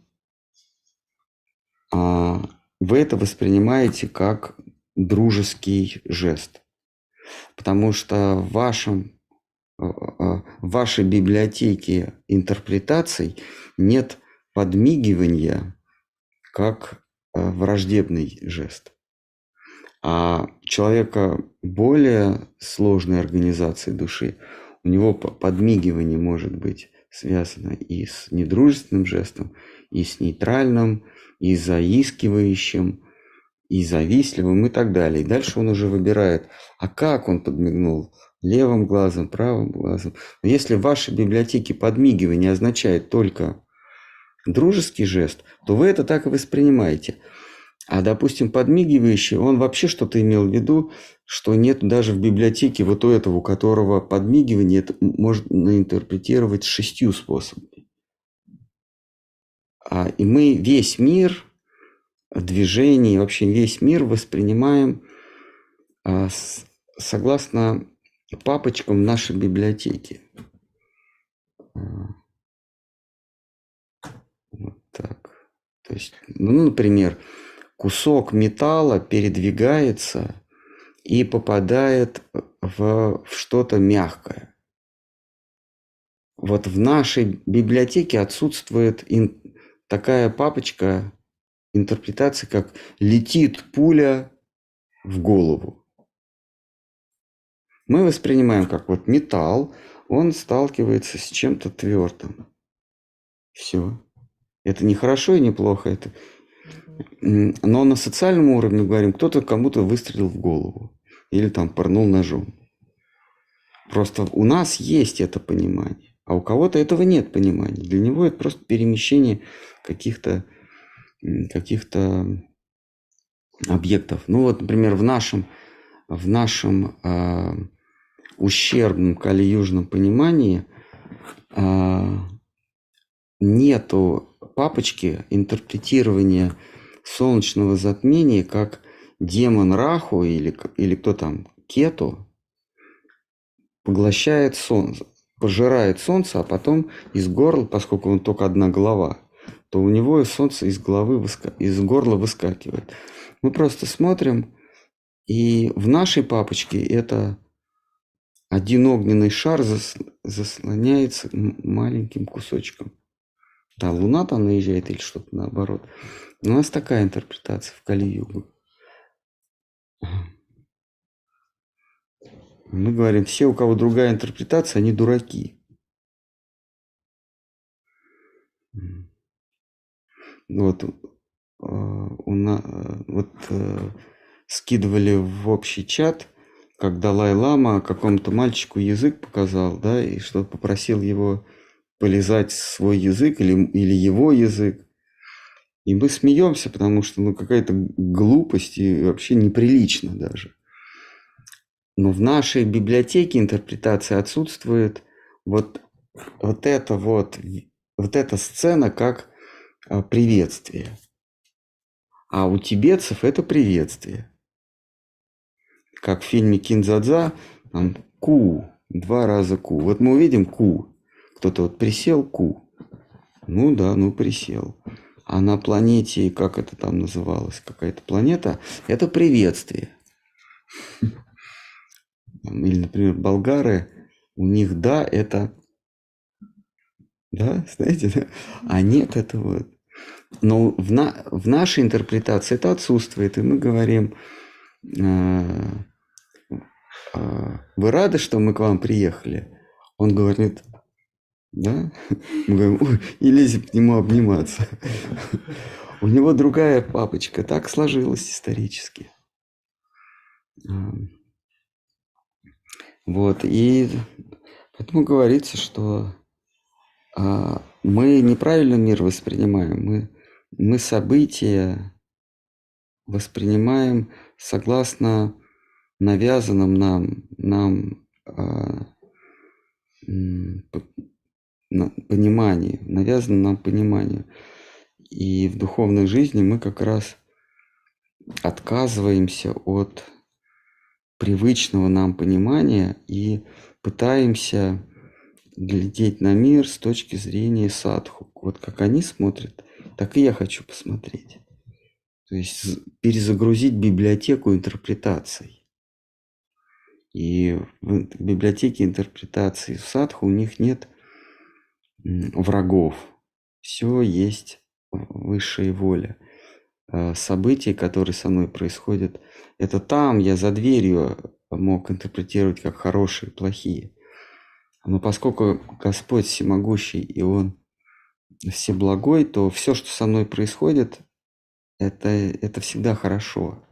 а вы это воспринимаете как дружеский жест. Потому что в, вашем, э, э, в вашей библиотеке интерпретаций нет подмигивания как э, враждебный жест. А человека более сложной организации души, у него подмигивание может быть связано и с недружественным жестом, и с нейтральным, и заискивающим, и завистливым и так далее. И дальше он уже выбирает, а как он подмигнул, левым глазом, правым глазом. Но если в вашей библиотеке подмигивание означает только дружеский жест, то вы это так и воспринимаете. А, допустим, подмигивающий, он вообще что-то имел в виду, что нет даже в библиотеке вот у этого, у которого подмигивание это можно интерпретировать шестью способами. А, и мы весь мир движений, вообще весь мир воспринимаем а, согласно папочкам нашей библиотеки. А, вот так. То есть, ну, например, кусок металла передвигается и попадает в, в что-то мягкое. Вот в нашей библиотеке отсутствует такая папочка интерпретации, как летит пуля в голову. Мы воспринимаем как вот металл, он сталкивается с чем-то твердым. Все. Это не хорошо и не плохо. Это... Но на социальном уровне говорим, кто-то кому-то выстрелил в голову или там порнул ножом. Просто у нас есть это понимание, а у кого-то этого нет понимания. Для него это просто перемещение каких-то каких-то объектов. Ну вот, например, в нашем, в нашем э, ущербном калиюжном понимании э, нету папочки интерпретирования солнечного затмения как демон Раху или, или кто там, Кету, поглощает солнце, пожирает солнце, а потом из горла, поскольку он только одна голова, то у него и солнце из головы, выска... из горла выскакивает. Мы просто смотрим, и в нашей папочке это один огненный шар зас... заслоняется маленьким кусочком. Да, Луна там наезжает или что-то наоборот. У нас такая интерпретация в Кали-Югу. Мы говорим, все, у кого другая интерпретация, они дураки. Вот, а, у нас, вот э, скидывали в общий чат, как Далай-Лама какому-то мальчику язык показал, да, и что попросил его полезать свой язык или, или его язык. И мы смеемся, потому что ну, какая-то глупость и вообще неприлично даже. Но в нашей библиотеке интерпретации отсутствует вот, вот это вот, вот эта сцена как а, приветствие. А у тибетцев это приветствие. Как в фильме Кинзадза, там ку, два раза Q. Вот мы увидим Q. Кто-то вот присел Q. Ну да, ну присел. А на планете, как это там называлось, какая-то планета, это приветствие. Или, например, болгары, у них да, это да, знаете, да? а нет этого. Но в, на, в нашей интерпретации это отсутствует, и мы говорим, э, э, вы рады, что мы к вам приехали? Он говорит, да? Мы говорим, и лезем к нему обниматься. У него другая папочка, так сложилось исторически. Вот, и поэтому говорится, что а, мы неправильно мир воспринимаем, мы, мы события воспринимаем согласно навязанным нам, нам а, пониманию, навязанным нам пониманию. И в духовной жизни мы как раз отказываемся от привычного нам понимания и пытаемся глядеть на мир с точки зрения садху. Вот как они смотрят, так и я хочу посмотреть. То есть перезагрузить библиотеку интерпретаций. И в библиотеке интерпретации в садху у них нет врагов. Все есть высшая воля. А события, которые со мной происходят, это там, я за дверью мог интерпретировать как хорошие, плохие. Но поскольку Господь всемогущий, и Он всеблагой, то все, что со мной происходит, это, это всегда хорошо.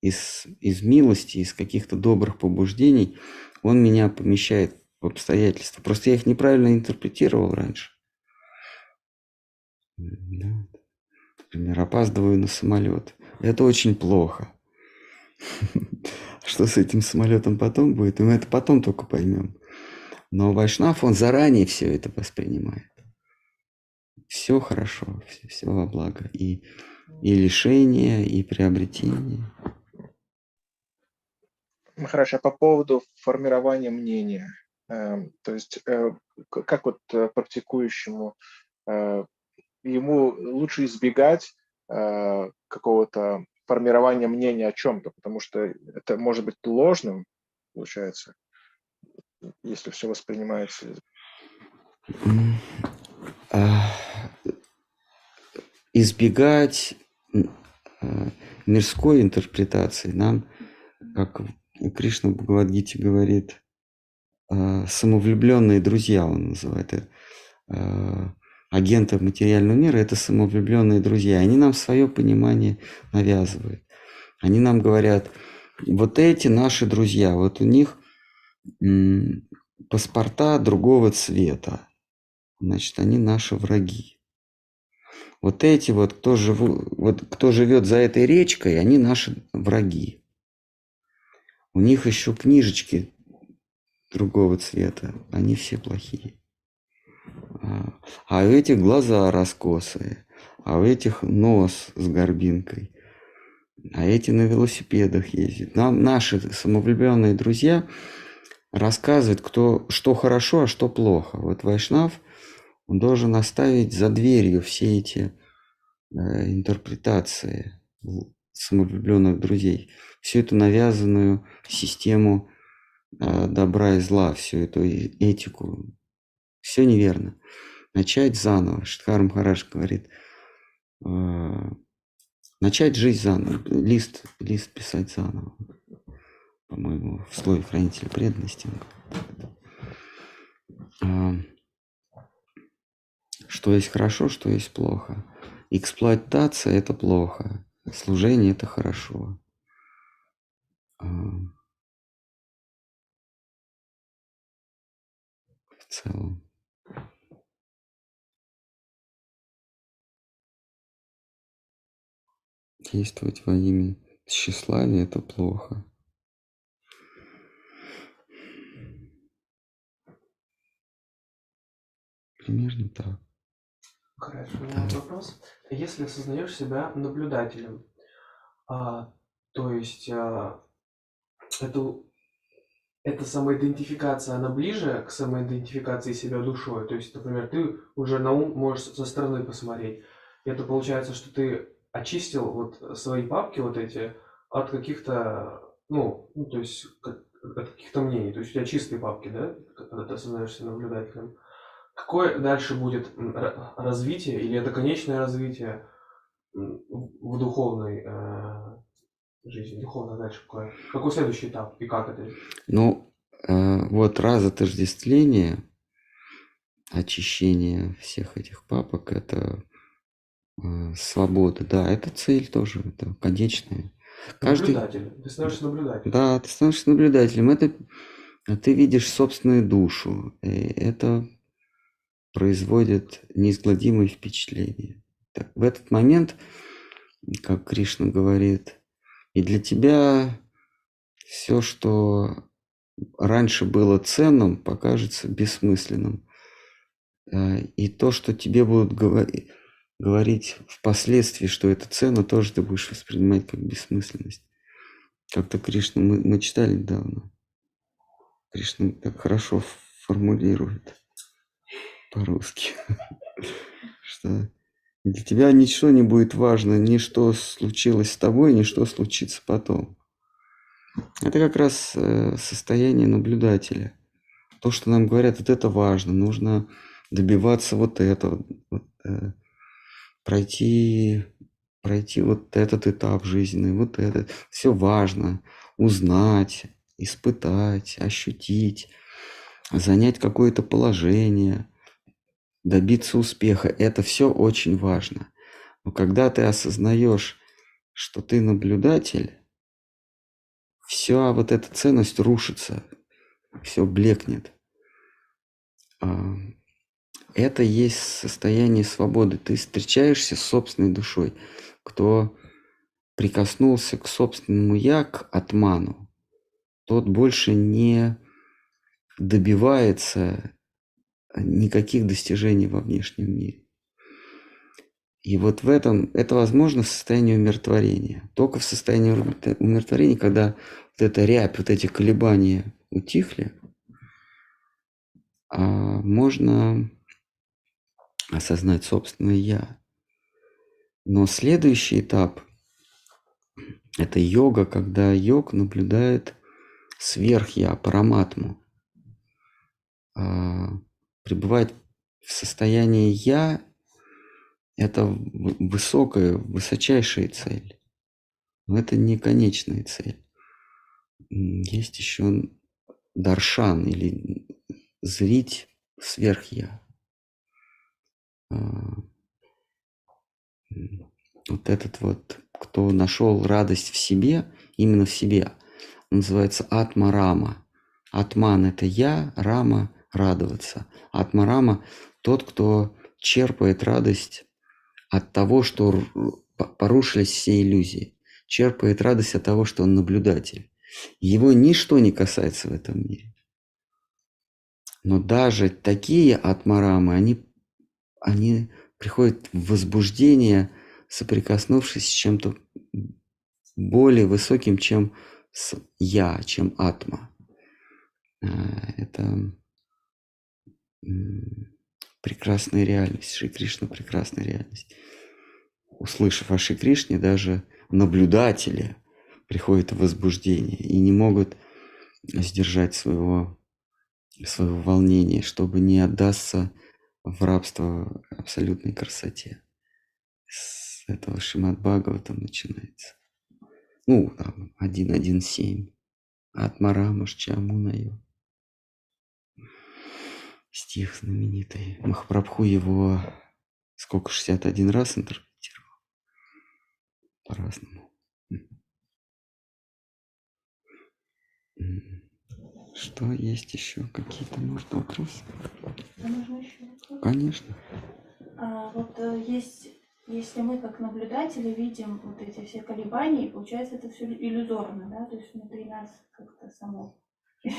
Из, из милости, из каких-то добрых побуждений Он меня помещает в обстоятельства. Просто я их неправильно интерпретировал раньше. Да. Например, опаздываю на самолет. Это очень плохо. Что с этим самолетом потом будет, мы это потом только поймем. Но Вайшнав, он заранее все это воспринимает. Все хорошо, все, все во благо. И, и лишение, и приобретение. Хорошо, по поводу формирования мнения. Эм, то есть э, как вот э, практикующему э, ему лучше избегать какого-то формирования мнения о чем-то, потому что это может быть ложным, получается, если все воспринимается. А, избегать мирской интерпретации нам, как Кришна Бхагавадгите говорит, а, самовлюбленные друзья, он называет это, а, агентов материального мира, это самовлюбленные друзья. Они нам свое понимание навязывают. Они нам говорят, вот эти наши друзья, вот у них паспорта другого цвета. Значит, они наши враги. Вот эти вот, кто, живу, вот, кто живет за этой речкой, они наши враги. У них еще книжечки другого цвета, они все плохие. А, у этих глаза раскосые, а у этих нос с горбинкой, а эти на велосипедах ездят. Нам наши самовлюбленные друзья рассказывают, кто, что хорошо, а что плохо. Вот Вайшнав, он должен оставить за дверью все эти э, интерпретации самовлюбленных друзей, всю эту навязанную систему э, добра и зла, всю эту этику. Все неверно. Начать заново. Шидхар Махараш говорит, э, начать жизнь заново, лист, лист писать заново по-моему, в слове хранителя преданности. А, что есть хорошо, что есть плохо. Эксплуатация – это плохо. Служение – это хорошо. А, в целом. Действовать во имя тщеславия – это плохо. Примерно так. Хорошо, у меня вопрос. Если осознаешь себя наблюдателем, а, то есть а, это эта самоидентификация, она ближе к самоидентификации себя душой? То есть, например, ты уже на ум можешь со стороны посмотреть. Это получается, что ты очистил вот свои папки вот эти от каких-то, ну, ну то есть от каких-то мнений. То есть у тебя чистые папки, да, когда ты осознаешься наблюдателем. Какое дальше будет развитие, или это конечное развитие в духовной э, жизни, духовно дальше какое? Какой следующий этап и как это? Ну, э, вот разотождествление, очищение всех этих папок, это э, свобода, да, это цель тоже, это конечная. Каждый... Наблюдатель. Ты становишься наблюдателем. Да, ты становишься наблюдателем. Это ты видишь собственную душу. И это производит неизгладимые впечатления. Так, в этот момент, как Кришна говорит, и для тебя все, что раньше было ценным, покажется бессмысленным. Э, и то, что тебе будут говорить, говорить впоследствии, что это ценно, тоже ты будешь воспринимать как бессмысленность. Как-то Кришна, мы, мы читали недавно. Кришна так хорошо формулирует по-русски, что для тебя ничего не будет важно, ни что случилось с тобой, ни что случится потом. Это как раз э, состояние наблюдателя. То, что нам говорят, вот это важно, нужно добиваться вот этого. Вот, э, пройти, пройти вот этот этап жизни, вот этот. Все важно. Узнать, испытать, ощутить, занять какое-то положение, добиться успеха. Это все очень важно. Но когда ты осознаешь, что ты наблюдатель, все вот эта ценность рушится, все блекнет. Это есть состояние свободы. Ты встречаешься с собственной душой. Кто прикоснулся к собственному я, к атману, тот больше не добивается никаких достижений во внешнем мире. И вот в этом, это возможно в состоянии умиротворения. Только в состоянии умиротворения, когда вот эта рябь, вот эти колебания утихли, а можно осознать собственное «я». Но следующий этап – это йога, когда йог наблюдает сверх-я, параматму. А, пребывает в состоянии «я» – это высокая, высочайшая цель. Но это не конечная цель. Есть еще даршан или зрить сверх-я. Вот этот вот, кто нашел радость в себе, именно в себе, называется Атма-Рама. Атман – это я, Рама – радоваться. Атма-Рама – тот, кто черпает радость от того, что порушились все иллюзии. Черпает радость от того, что он наблюдатель. Его ничто не касается в этом мире. Но даже такие атмарамы, они они приходят в возбуждение, соприкоснувшись с чем-то более высоким, чем с я, чем атма. Э, это прекрасная реальность. Шри Кришна – прекрасная реальность. Услышав о Шри Кришне, даже наблюдатели приходят в возбуждение и не могут сдержать своего, своего волнения, чтобы не отдаться в рабство абсолютной красоте. С этого Шимат там начинается. Ну, там, 1.1.7. Атмарамаш Чамунаю. Стих знаменитый. Махапрабху его сколько, 61 раз интерпретировал. По-разному. Что есть еще? Какие-то, может, вопросы? А можно еще вопрос? Конечно. А, вот э, есть, если мы как наблюдатели видим вот эти все колебания, получается это все иллюзорно, да? То есть внутри нас как-то само.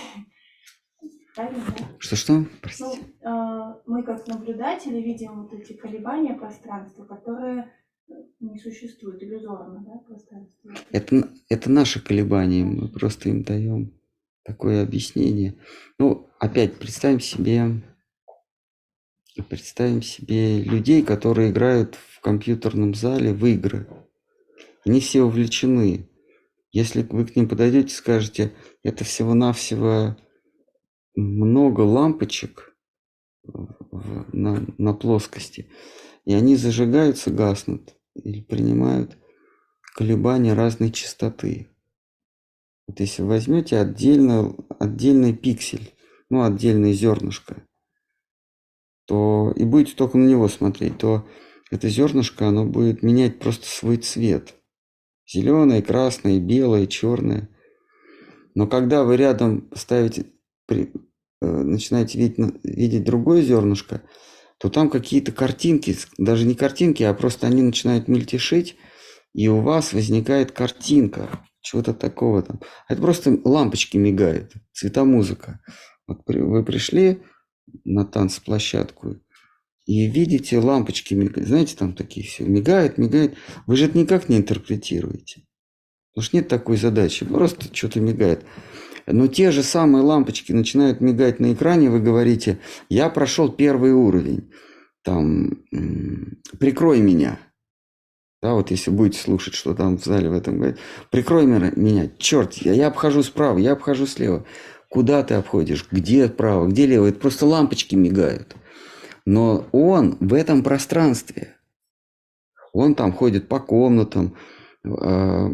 Что-что? Ну, э, мы как наблюдатели видим вот эти колебания пространства, которые не существуют, иллюзорно, да, пространство. Это, это наши колебания, мы просто им даем такое объяснение. Ну, опять представим себе, представим себе людей, которые играют в компьютерном зале в игры. Они все увлечены. Если вы к ним подойдете скажете, это всего-навсего много лампочек на, на плоскости, и они зажигаются, гаснут или принимают колебания разной частоты. Вот если возьмете отдельно, отдельный пиксель, ну, отдельное зернышко, то и будете только на него смотреть, то это зернышко, оно будет менять просто свой цвет. Зеленое, красное, белое, черное. Но когда вы рядом ставите, при, э, начинаете видеть, видеть другое зернышко, то там какие-то картинки, даже не картинки, а просто они начинают мельтешить, и у вас возникает картинка чего-то такого там. Это просто лампочки мигают, цветомузыка. Вот вы пришли на танцплощадку и видите лампочки мигают. Знаете, там такие все мигает, мигает. Вы же это никак не интерпретируете. Потому что нет такой задачи. Просто что-то мигает. Но те же самые лампочки начинают мигать на экране, вы говорите, я прошел первый уровень, там, прикрой меня. Да, вот если будете слушать, что там в зале в этом говорит, прикрой меня, черт, я, я обхожу справа, я обхожу слева. Куда ты обходишь? Где право, где лево? Это просто лампочки мигают. Но он в этом пространстве. Он там ходит по комнатам, а,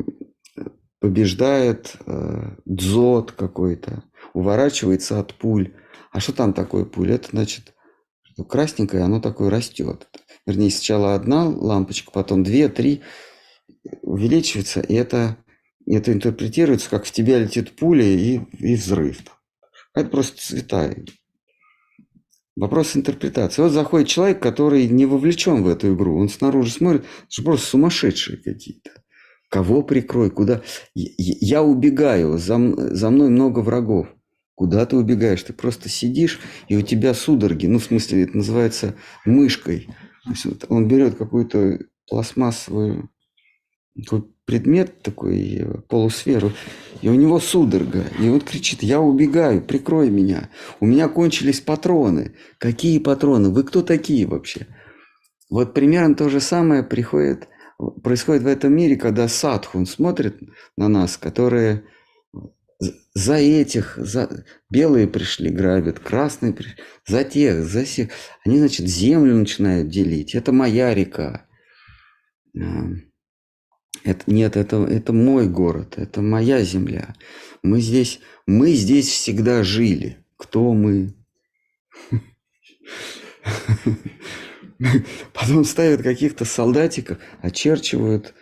побеждает э, дзот какой-то, уворачивается от пуль. А что там такое пуль? Это значит, что красненькое, оно такое растет. Вернее, сначала одна лампочка, потом две, три увеличивается, и это, это интерпретируется, как в тебя летит пуля и, и взрыв. Это просто цвета. Вопрос интерпретации. Вот заходит человек, который не вовлечен в эту игру. Он снаружи смотрит, что просто сумасшедшие какие-то. Кого прикрой? Куда? Я убегаю, за, за мной много врагов. Куда ты убегаешь? Ты просто сидишь, и у тебя судороги. Ну, в смысле, это называется мышкой. То есть вот он берет какую-то пластмассовую такой предмет, такой э, полусферу, и у него судорога. И он кричит, я убегаю, прикрой меня. У меня кончились патроны. Какие патроны? Вы кто такие вообще? Вот примерно то же самое приходит происходит в этом мире, когда садхун смотрит на нас, которые за этих, за... белые пришли, грабят, красные пришли, за тех, за всех. Они, значит, землю начинают делить. Это моя река. Это, нет, это, это мой город, это моя земля. Мы здесь, мы здесь всегда жили. Кто мы? Потом ставят каких-то солдатиков, очерчивают,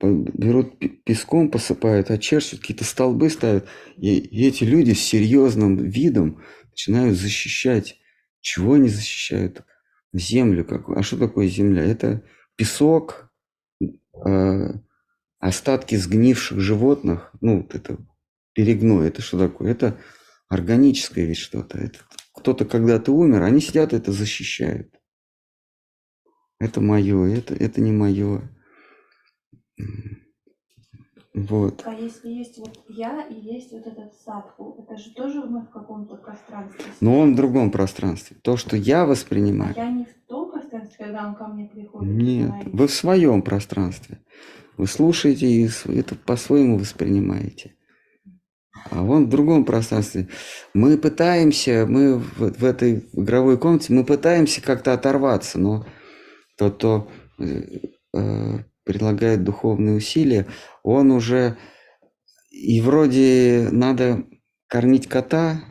берут песком, посыпают, очерчивают, какие-то столбы ставят. И, и эти люди с серьезным видом начинают защищать. Чего они защищают? Землю. Как... А что такое земля? Это песок, э, остатки сгнивших животных. Ну, вот это перегной. Это что такое? Это органическое ведь что-то. Это кто-то когда-то умер, они сидят это защищают это мое, это, это не мое. Вот. А если есть вот я и есть вот этот садху, это же тоже мы в каком-то пространстве? Но он в другом пространстве. То, что я воспринимаю. А я не в том пространстве, когда он ко мне приходит? Нет, понимаете? вы в своем пространстве. Вы слушаете и это по-своему воспринимаете. А он в другом пространстве. Мы пытаемся, мы в, в этой игровой комнате, мы пытаемся как-то оторваться, но тот, кто э, э, предлагает духовные усилия, он уже и вроде надо кормить кота,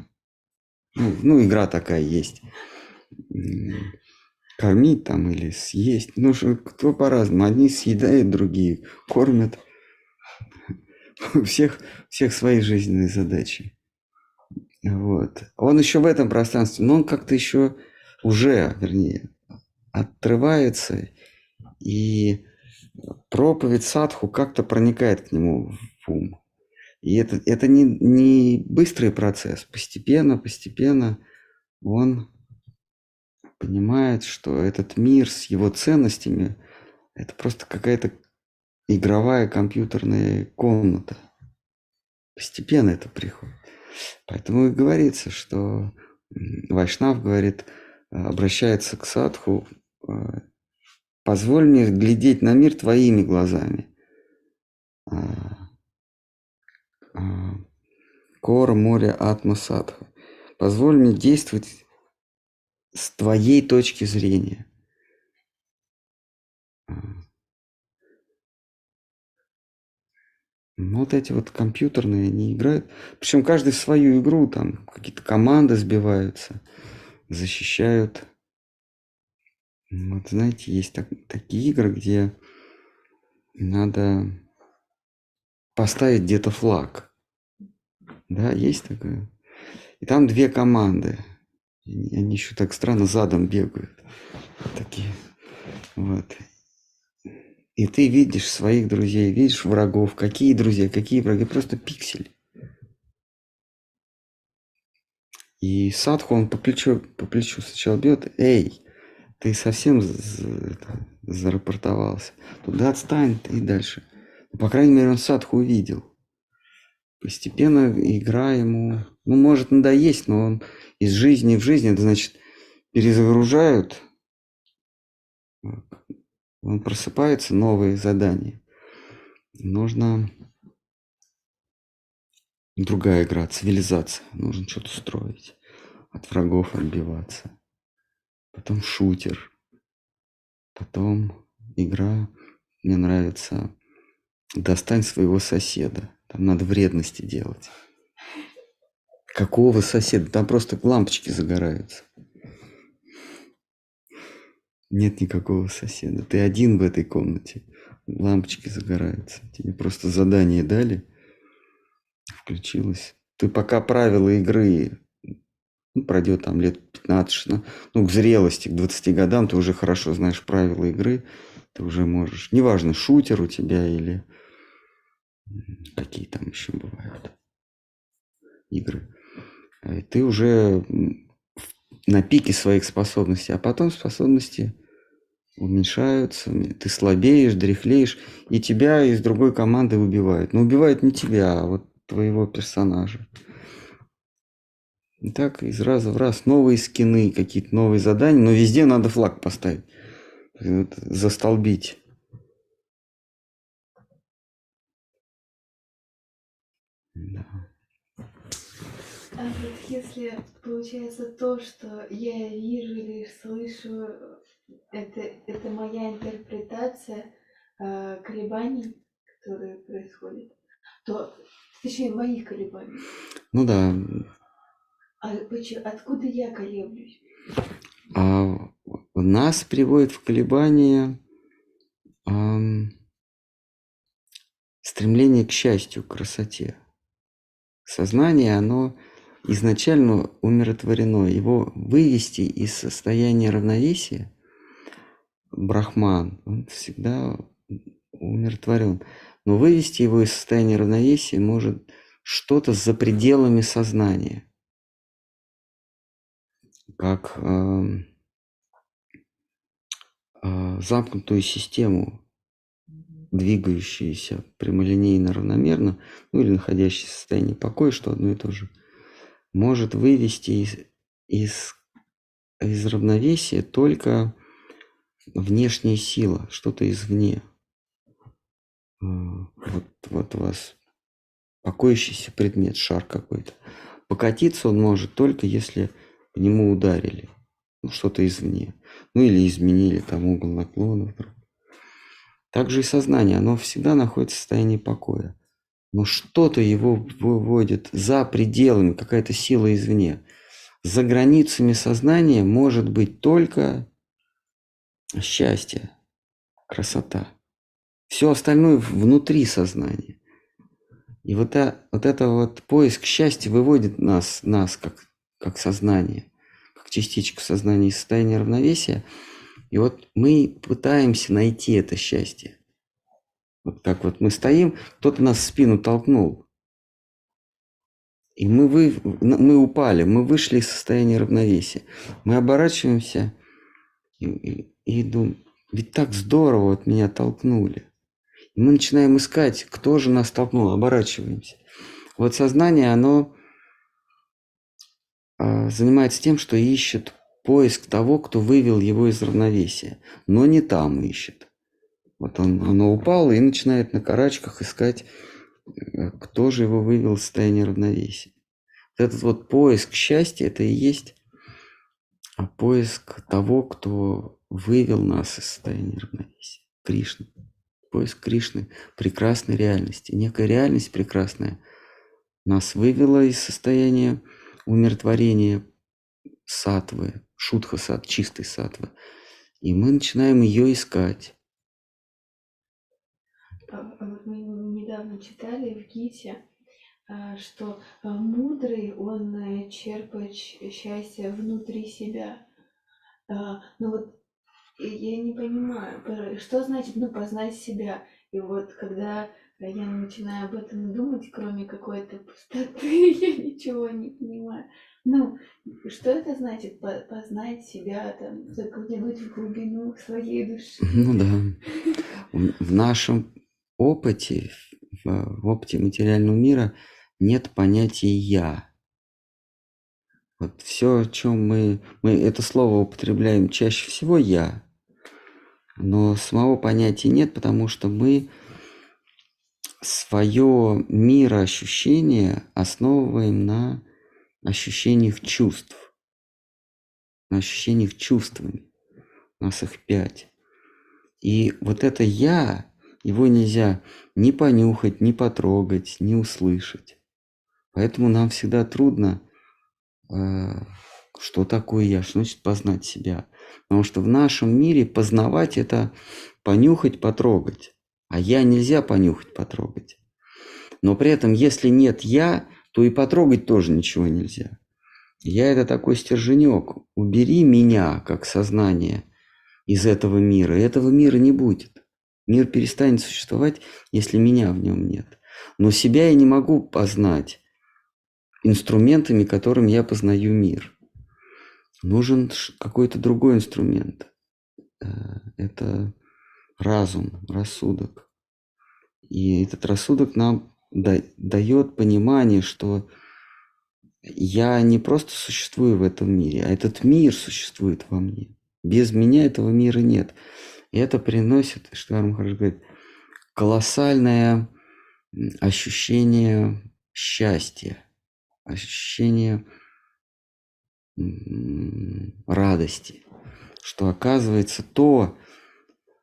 ну, ну игра такая есть, кормить там или съесть, ну кто по-разному, одни съедают, другие кормят, всех, всех свои жизненные задачи. Вот. Он еще в этом пространстве, но он как-то еще уже, вернее, отрывается, и проповедь садху как-то проникает к нему в ум. И это, это не, не быстрый процесс. Постепенно, постепенно он понимает, что этот мир с его ценностями – это просто какая-то игровая компьютерная комната. Постепенно это приходит. Поэтому и говорится, что Вайшнав говорит, обращается к садху, позволь мне глядеть на мир твоими глазами. А, а, Кора, море, атма, садха. Позволь мне действовать с твоей точки зрения. А. Ну, вот эти вот компьютерные, они играют. Причем каждый в свою игру, там какие-то команды сбиваются, защищают. Вот знаете, есть так, такие игры, где надо поставить где-то флаг. Да, есть такое. И там две команды. Они еще так странно задом бегают. Такие. Вот. И ты видишь своих друзей, видишь врагов. Какие друзья, какие враги. Просто пиксель. И Садху, он по плечу, по плечу сначала бьет. Эй, ты совсем зарапортовался. Туда отстань и дальше. Ну, по крайней мере, он Садху увидел. Постепенно игра ему, ну, может надоесть, но он из жизни в жизнь, это значит, перезагружают, он просыпается, новые задания. Нужно другая игра, цивилизация. Нужно что-то строить, от врагов отбиваться. Потом шутер. Потом игра, мне нравится, достань своего соседа. Там надо вредности делать. Какого соседа? Там просто лампочки загораются. Нет никакого соседа. Ты один в этой комнате. Лампочки загораются. Тебе просто задание дали. Включилось. Ты пока правила игры ну, пройдет там лет 15-16, ну, к зрелости, к 20 годам ты уже хорошо знаешь правила игры, ты уже можешь, неважно, шутер у тебя или какие там еще бывают игры. Э, ты уже на пике своих способностей, а потом способности уменьшаются, ты слабеешь, дряхлеешь, и тебя из другой команды убивают. Но убивают не тебя, а вот твоего персонажа. И так из раза в раз новые скины, какие-то новые задания, но везде надо флаг поставить, застолбить. Да. А вот если получается то, что я вижу или слышу, это, это моя интерпретация э, колебаний, которые происходят, то, точнее, моих колебаний. Ну да. А почему, откуда я колеблюсь? А нас приводит в колебания эм, стремление к счастью, к красоте сознание, оно изначально умиротворено. Его вывести из состояния равновесия, брахман, он всегда умиротворен. Но вывести его из состояния равновесия может что-то за пределами сознания. Как э, э, замкнутую систему двигающиеся прямолинейно равномерно, ну или находящиеся в состоянии покоя, что одно и то же, может вывести из, из, из равновесия только внешняя сила, что-то извне. А, вот, вот у вас покоящийся предмет, шар какой-то. Покатиться он может только если по нему ударили. Ну, что-то извне. Ну или изменили там угол наклона вдруг. Также и сознание, оно всегда находится в состоянии покоя. Но что-то его выводит за пределами, какая-то сила извне. За границами сознания может быть только счастье, красота. Все остальное внутри сознания. И вот, это, вот это вот поиск счастья выводит нас, нас как, как сознание, как частичку сознания из состояния равновесия – и вот мы пытаемся найти это счастье. Вот так вот мы стоим, кто-то нас в спину толкнул. И мы, вы, мы упали, мы вышли из состояния равновесия. Мы оборачиваемся и, и, и думаем, ведь так здорово вот меня толкнули. И мы начинаем искать, кто же нас толкнул, оборачиваемся. Вот сознание, оно занимается тем, что ищет поиск того, кто вывел его из равновесия, но не там ищет. Вот он, оно упало и начинает на карачках искать, э, кто же его вывел из состояния равновесия. Вот этот вот поиск счастья, это и есть а поиск того, кто вывел нас из состояния равновесия. Кришна. Поиск Кришны прекрасной реальности. Некая реальность прекрасная нас вывела из состояния умиротворения сатвы, шутха сат, чистой сатвы. И мы начинаем ее искать. А, а вот мы недавно читали в Гите, а, что а, мудрый, он э, черпает счастье внутри себя. А, ну вот я не понимаю, что значит, ну, познать себя. И вот когда я начинаю об этом думать, кроме какой-то пустоты, я ничего не понимаю. Ну, что это значит познать себя, там, заглянуть в глубину своей души? Ну да. В нашем опыте, в опыте материального мира нет понятия «я». Вот все, о чем мы, мы это слово употребляем чаще всего «я», но самого понятия нет, потому что мы свое мироощущение основываем на ощущениях чувств, на ощущениях чувствами. У нас их пять. И вот это «я», его нельзя ни понюхать, ни потрогать, ни услышать. Поэтому нам всегда трудно, э, что такое «я», что значит познать себя. Потому что в нашем мире познавать – это понюхать, потрогать. А «я» нельзя понюхать, потрогать. Но при этом, если нет «я», то и потрогать тоже ничего нельзя. Я – это такой стерженек. Убери меня, как сознание, из этого мира, и этого мира не будет. Мир перестанет существовать, если меня в нем нет. Но себя я не могу познать инструментами, которыми я познаю мир. Нужен какой-то другой инструмент. Э, это разум, рассудок. И этот рассудок нам дает понимание, что я не просто существую в этом мире, а этот мир существует во мне. Без меня этого мира нет. И это приносит, что Махарадж говорит, колоссальное ощущение счастья, ощущение радости, что оказывается то,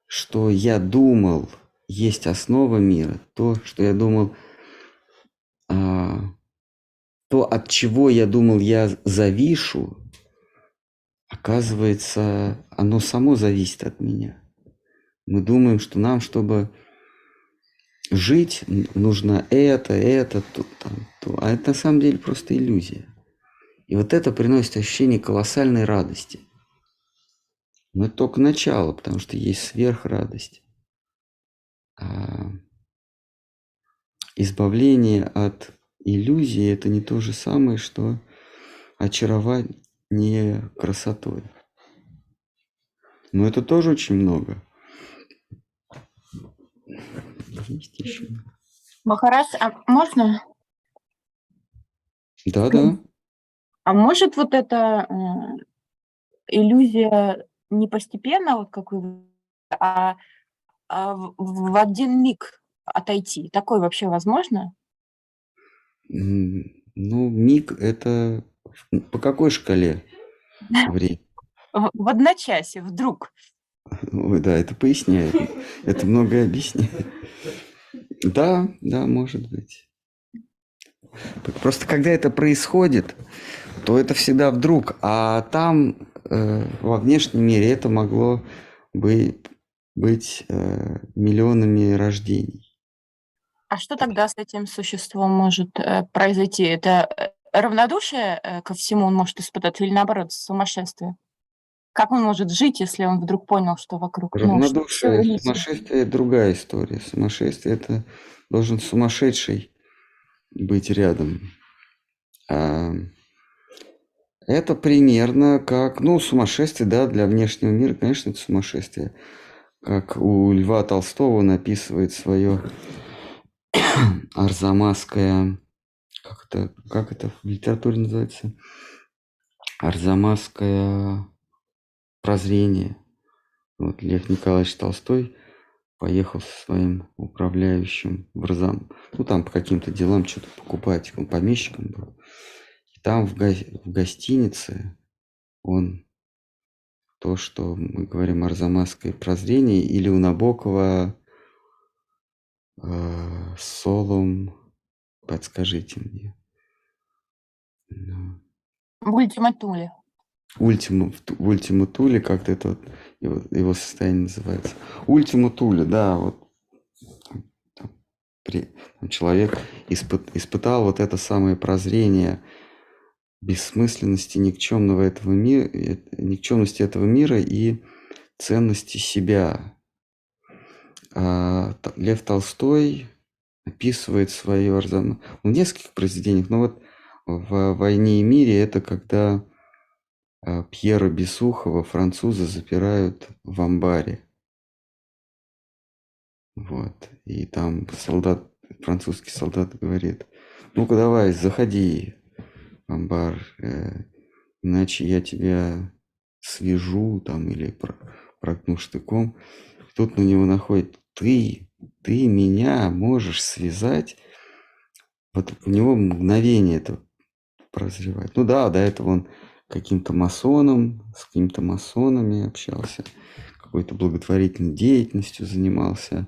что я думал, есть основа мира, то, что я думал, а, то, от чего я думал, я завишу, оказывается, оно само зависит от меня. Мы думаем, что нам, чтобы жить, нужно это, это, то, там, то. А это на самом деле просто иллюзия. И вот это приносит ощущение колоссальной радости. Но это только начало, потому что есть сверхрадость. А избавление от иллюзии – это не то же самое, что очарование красотой. Но это тоже очень много. Есть еще. Махарас, а можно? Да, да. А может вот эта э, иллюзия не постепенно, вот как вы, а, а в, в один миг отойти? Такое вообще возможно? Ну, миг это по какой шкале времени? В одночасье, вдруг. Ой, да, это поясняет. Это многое объясняет. Да, да, может быть. Просто когда это происходит, то это всегда вдруг, а там во внешнем мире это могло бы быть э, миллионами рождений. А что тогда с этим существом может э, произойти? Это э, равнодушие э, ко всему он может испытать или наоборот сумасшествие? Как он может жить, если он вдруг понял, что вокруг? Ну, Равнодушие, ну, сумасшествие – другая история. Сумасшествие – это должен сумасшедший быть рядом. А это примерно как, ну, сумасшествие, да, для внешнего мира, конечно, это сумасшествие. Как у Льва Толстого написывает свое арзамасское, как это, как это в литературе называется? Арзамасское прозрение. Вот Лев Николаевич Толстой поехал со своим управляющим в Арзам. Ну, там по каким-то делам что-то покупать. Он помещиком был. Там в, го... в гостинице он то, что мы говорим арзамасское прозрение, или у Набокова э, Солом, подскажите мне. Ну. В ультиматуле. Ультиму, в ультиматуле как-то это вот его, его состояние называется. Ультиматуле, да, вот там, при, там человек испыт, испытал вот это самое прозрение бессмысленности никчемного этого мира, никчемности этого мира и ценности себя. А Лев Толстой описывает свою Арзамас в нескольких произведениях, но вот в «Войне и мире» это когда а, Пьера Бесухова французы запирают в амбаре. Вот. И там солдат, французский солдат говорит, ну-ка давай, заходи амбар, э, иначе я тебя свяжу там или проткну штыком. Тут на него находит, ты, ты меня можешь связать. Вот у него мгновение это прозревает. Ну да, до этого он каким-то масоном, с какими-то масонами общался, какой-то благотворительной деятельностью занимался,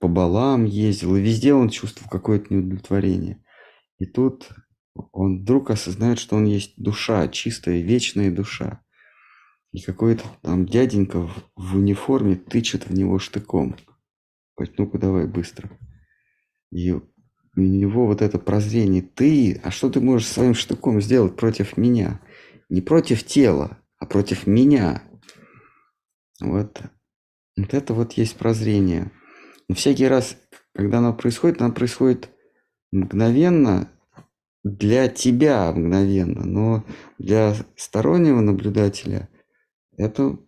по балам ездил, и везде он чувствовал какое-то неудовлетворение. И тут он вдруг осознает, что он есть душа, чистая, вечная душа. И какой-то там дяденька в, в униформе тычет в него штыком. Говорит, ну-ка давай быстро. И у него вот это прозрение, ты, а что ты можешь своим штыком сделать против меня? не против тела, а против меня. Вот, вот это вот есть прозрение. Но всякий раз, когда оно происходит, оно происходит мгновенно, для тебя мгновенно, но для стороннего наблюдателя это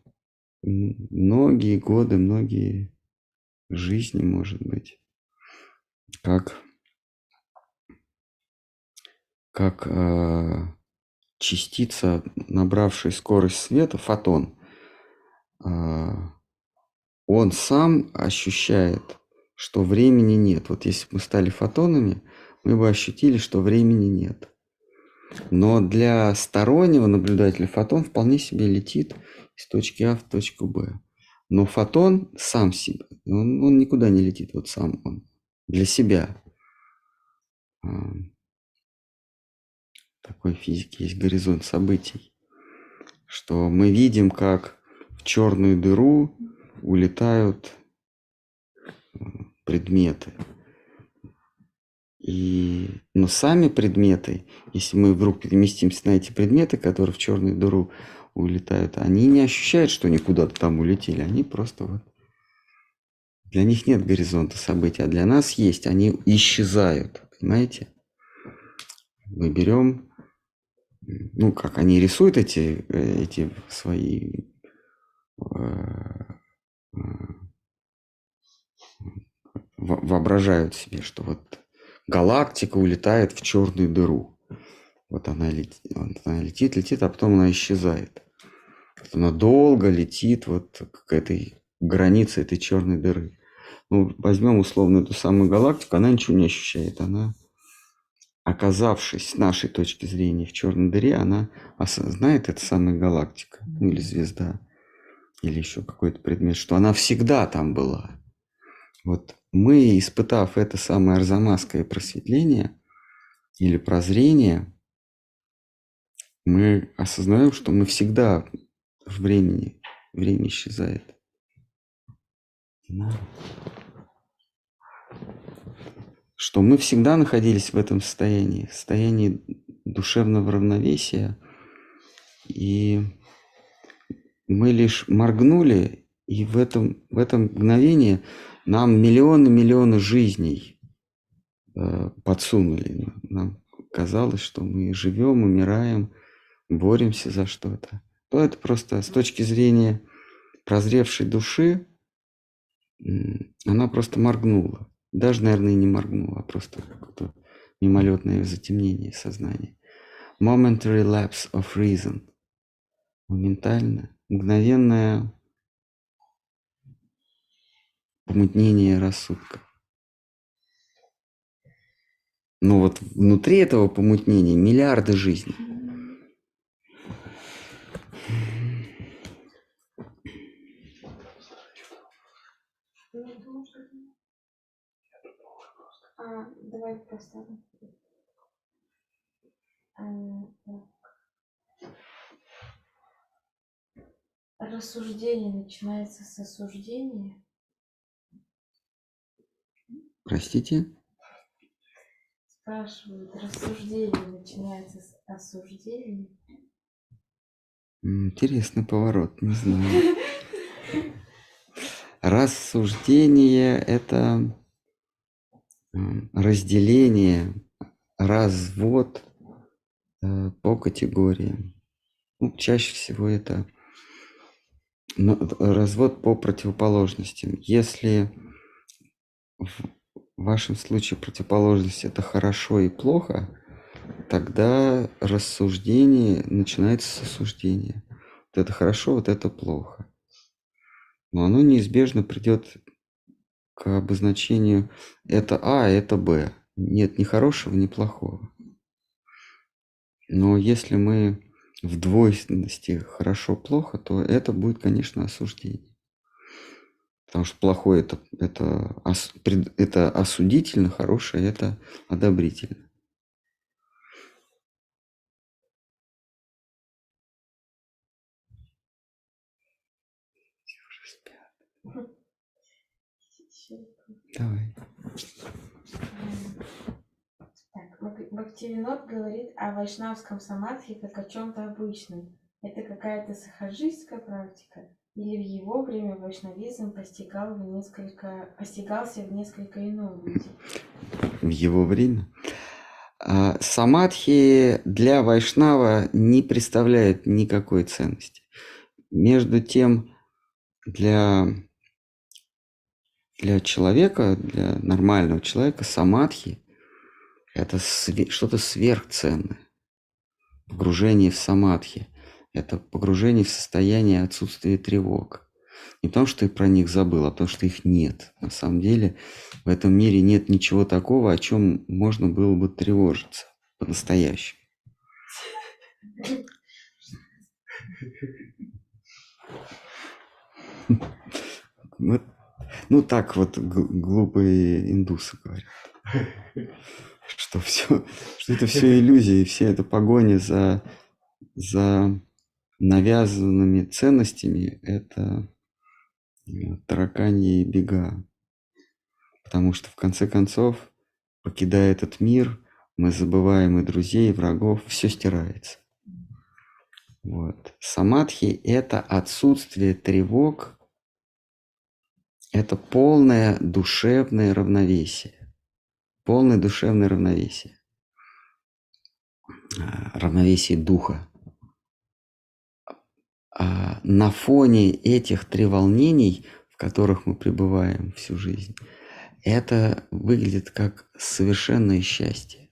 многие годы, многие жизни, может быть. Как, как э, частица, набравшая скорость света, фотон, а, он сам ощущает, что времени нет. Вот если бы мы стали фотонами, мы бы ощутили, что времени нет. Но для стороннего наблюдателя фотон вполне себе летит из точки А в точку Б. Но фотон сам себе, он, он никуда не летит, вот сам он, для себя. А, такой физики есть горизонт событий, что мы видим, как в черную дыру улетают э, предметы. И, но сами предметы, если мы вдруг переместимся на эти предметы, которые в черную дыру улетают, они не ощущают, что они куда-то там улетели. Они просто вот... Для них нет горизонта событий, а для нас есть. Они исчезают. Понимаете? Мы берем ну, как они рисуют эти, э, эти свои э, э, воображают себе, что вот галактика улетает в черную дыру. Вот она летит, она летит, летит, а потом она исчезает. Она долго летит вот к этой границе этой черной дыры. Ну, возьмем условно эту самую галактику, она ничего не ощущает, она оказавшись с нашей точки зрения в черной дыре, она осознает, это самая галактика, ну или звезда, или еще какой-то предмет, что она всегда там была. Вот мы, испытав это самое арзамасское просветление или прозрение, мы осознаем, что мы всегда в времени, время исчезает. Что мы всегда находились в этом состоянии, состоянии душевного равновесия, и мы лишь моргнули, и в этом, в этом мгновении нам миллионы-миллионы жизней э, подсунули. Нам казалось, что мы живем, умираем, боремся за что-то. То это просто с точки зрения прозревшей души, она просто моргнула. Даже, наверное, не моргнула, а просто какое-то мимолетное затемнение сознания. momentary lapse of reason. Моментально, мгновенное помутнение рассудка. Но вот внутри этого помутнения миллиарды жизней. А, давай поставим. А. Рассуждение начинается с осуждения. Простите? Спрашивают, рассуждение начинается с осуждения. Интересный поворот, не знаю. Рассуждение – это м, разделение, развод э, по категориям. Ну, чаще всего это развод по противоположностям. Если в вашем случае противоположность это хорошо и плохо, тогда рассуждение начинается с осуждения. Вот это хорошо, вот это плохо. Но оно неизбежно придет к обозначению это А, это Б. Нет ни хорошего, ни плохого. Но если мы в двойственности хорошо-плохо, то это будет, конечно, осуждение. Потому что плохое это, это, это осудительно, хорошее это одобрительно. Давай. Так, Бхактивинод говорит о вайшнавском самадхи как о чем-то обычном. Это какая-то сахаджистская практика? Или в его время вайшнавизм постигал в несколько, постигался в несколько ином виде? в его время. А, Самадхи для Вайшнава не представляет никакой ценности. Между тем, для, для человека, для нормального человека, самадхи – это све- что-то сверхценное. Погружение в самадхи – это погружение в состояние отсутствия тревог. Не потому, что ты про них забыл, а потому, что их нет. На самом деле в этом мире нет ничего такого, о чем можно было бы тревожиться по-настоящему. Вот, ну так вот глупые индусы говорят, что все, что это все иллюзии, все это погоня за, за навязанными ценностями, это э, тараканьи бега. Потому что в конце концов, покидая этот мир, мы забываем и друзей, и врагов, все стирается. Вот. Самадхи – это отсутствие тревог, это полное душевное равновесие. Полное душевное равновесие. А, Равновесие духа. А на фоне этих треволнений, в которых мы пребываем всю жизнь, это выглядит как совершенное счастье.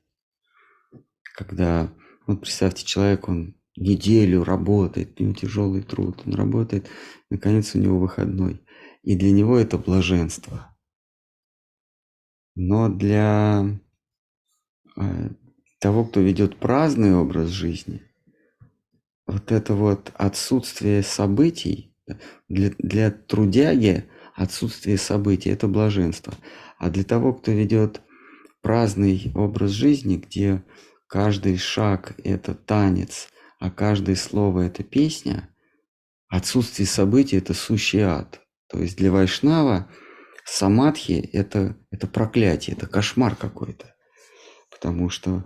Когда, вот представьте, человек, он неделю работает, у него тяжелый труд, он работает, наконец у него выходной. И для него это блаженство. Но для э, того, кто ведет праздный образ жизни, вот это вот отсутствие событий, для, для трудяги отсутствие событий – это блаженство. А для того, кто ведет праздный образ жизни, где каждый шаг – это танец, а каждое слово – это песня, отсутствие событий – это сущий ад. То есть для Вайшнава самадхи – это, это проклятие, это кошмар какой-то. Потому что,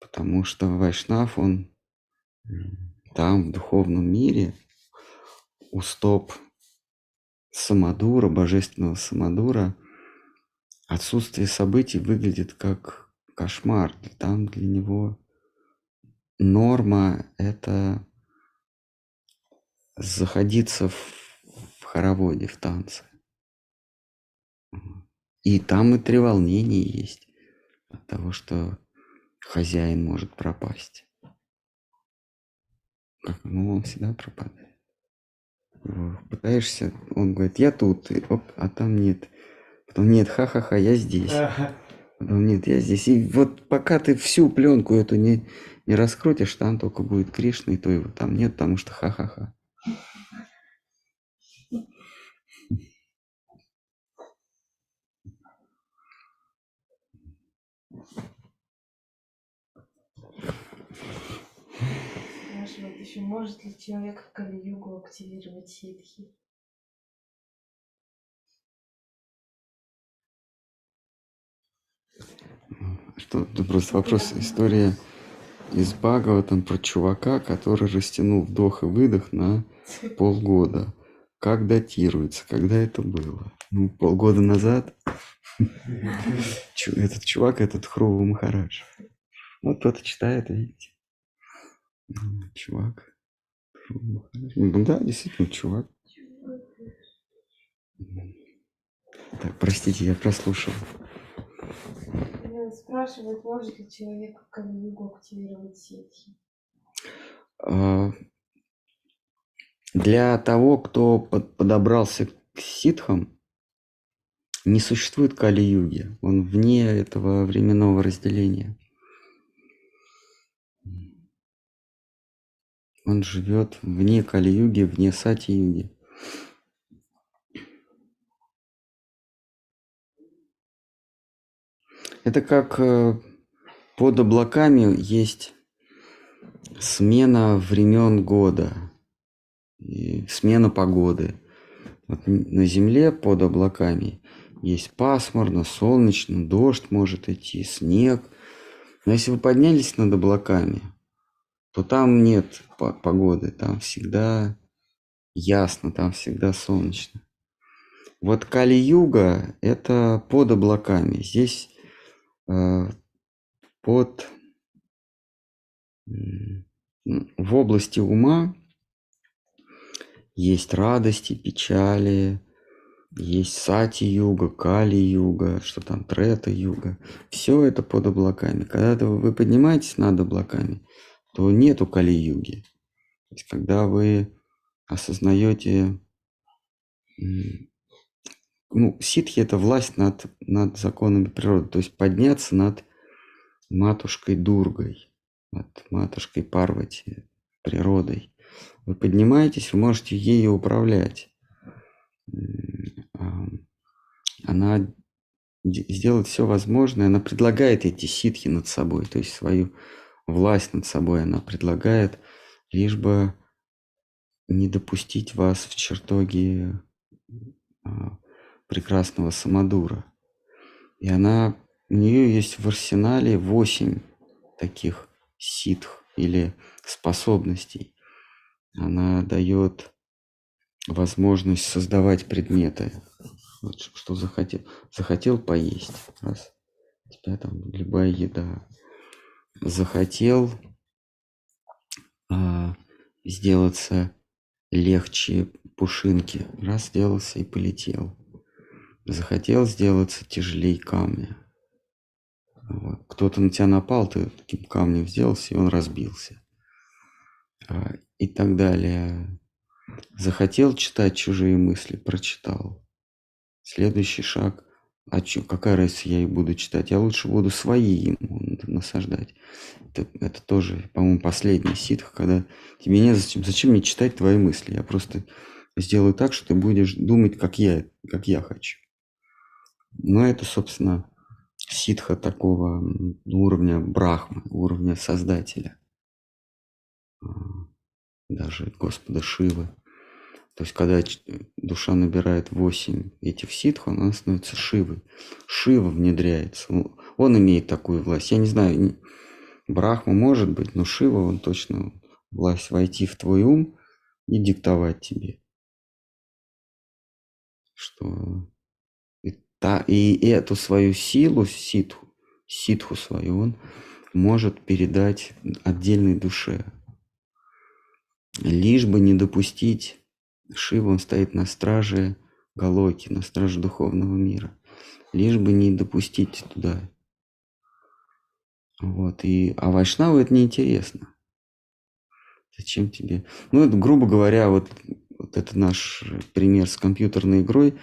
потому что Вайшнав, он там, в духовном мире, у стоп самадура, божественного самадура, отсутствие событий выглядит как кошмар. Там для него норма – это заходиться в, хороводе, в танце. И там и треволнение есть от того, что хозяин может пропасть. Ну, он всегда пропадает. Пытаешься, он говорит, я тут, и оп, а там нет. Потом нет, ха-ха-ха, я здесь. Потом нет, я здесь. И вот пока ты всю пленку эту не, не раскрутишь, там только будет Кришна, и то его там нет, потому что ха-ха-ха. Спрашивает еще, может ли человек Кали-югу активировать ситхи? Что, это просто вопрос, история из Бхагаватам про чувака, который растянул вдох и выдох на полгода. Как датируется, когда это было? Ну, полгода назад этот чувак, этот Хрува Махарадж. Вот кто-то читает, видите. Чувак. Махарадж. Ну да, действительно, чувак. Так, простите, я прослушал. Спрашивает, может ли человек в Кали-югу активировать ситхи? А, Для того, кто под- подобрался к ситхам, не существует Кали-юги. Он вне этого временного разделения. Он живет вне Кали-юги, вне Сати-юги. Это как э, под облаками есть смена времен года, и смена погоды. Вот на Земле под облаками есть пасмурно, солнечно, дождь может идти, снег. Но если вы поднялись над облаками, то там нет по- погоды, там всегда ясно, там всегда солнечно. Вот Кали-юга– это под облаками. Здесь э, под в области ума есть радости, печали, есть сати-юга, кали-юга, что там трета-юга. Все это под облаками. Когда вы поднимаетесь над облаками, то нету кали-юги. То есть, когда вы осознаете, ну, ситхи это власть над, над законами природы, то есть подняться над матушкой Дургой, над матушкой Парвати, природой. Вы поднимаетесь, вы можете ею управлять. А, Она де- сделает все возможное, она предлагает эти ситхи над собой, то есть свою власть над собой она предлагает, лишь бы не допустить вас в чертоги а, прекрасного самодура. И она, у нее есть в арсенале 8 таких ситх или способностей. Она дает возможность создавать предметы. Вот что захотел. Захотел поесть. Раз. У тебя там любая еда. Захотел а, сделаться легче пушинки. Раз сделался и полетел. Захотел сделаться тяжелее камня. Вот. Кто-то на тебя напал, ты таким камнем сделался, и он разбился. А, и так далее. Захотел читать чужие мысли, прочитал. Следующий шаг. А чё, какая разница, я их буду читать? Я лучше буду свои ему насаждать. Это, это тоже, по-моему, последний ситх, когда тебе не зачем, зачем мне читать твои мысли? Я просто сделаю так, что ты будешь думать, как я, как я хочу. Но это, собственно, ситха такого уровня брахмы, уровня создателя. А, Даже Господа Шивы. То есть, когда ч- душа набирает 8 этих ситх, она становится Шивой. Шива внедряется. Он- имеет такую власть. Я не знаю, Брахма может быть, но Шива, он точно власть войти в твой ум и диктовать тебе. Что и, та, и эту свою силу, ситху, ситху свою, он может передать отдельной душе. Лишь бы не допустить Шива, он стоит на страже Галоки, на страже духовного мира. Лишь бы не допустить туда. Вот. И, а Вайшнаву это неинтересно. Зачем тебе? Ну, это, грубо говоря, вот, вот это наш пример с компьютерной игрой.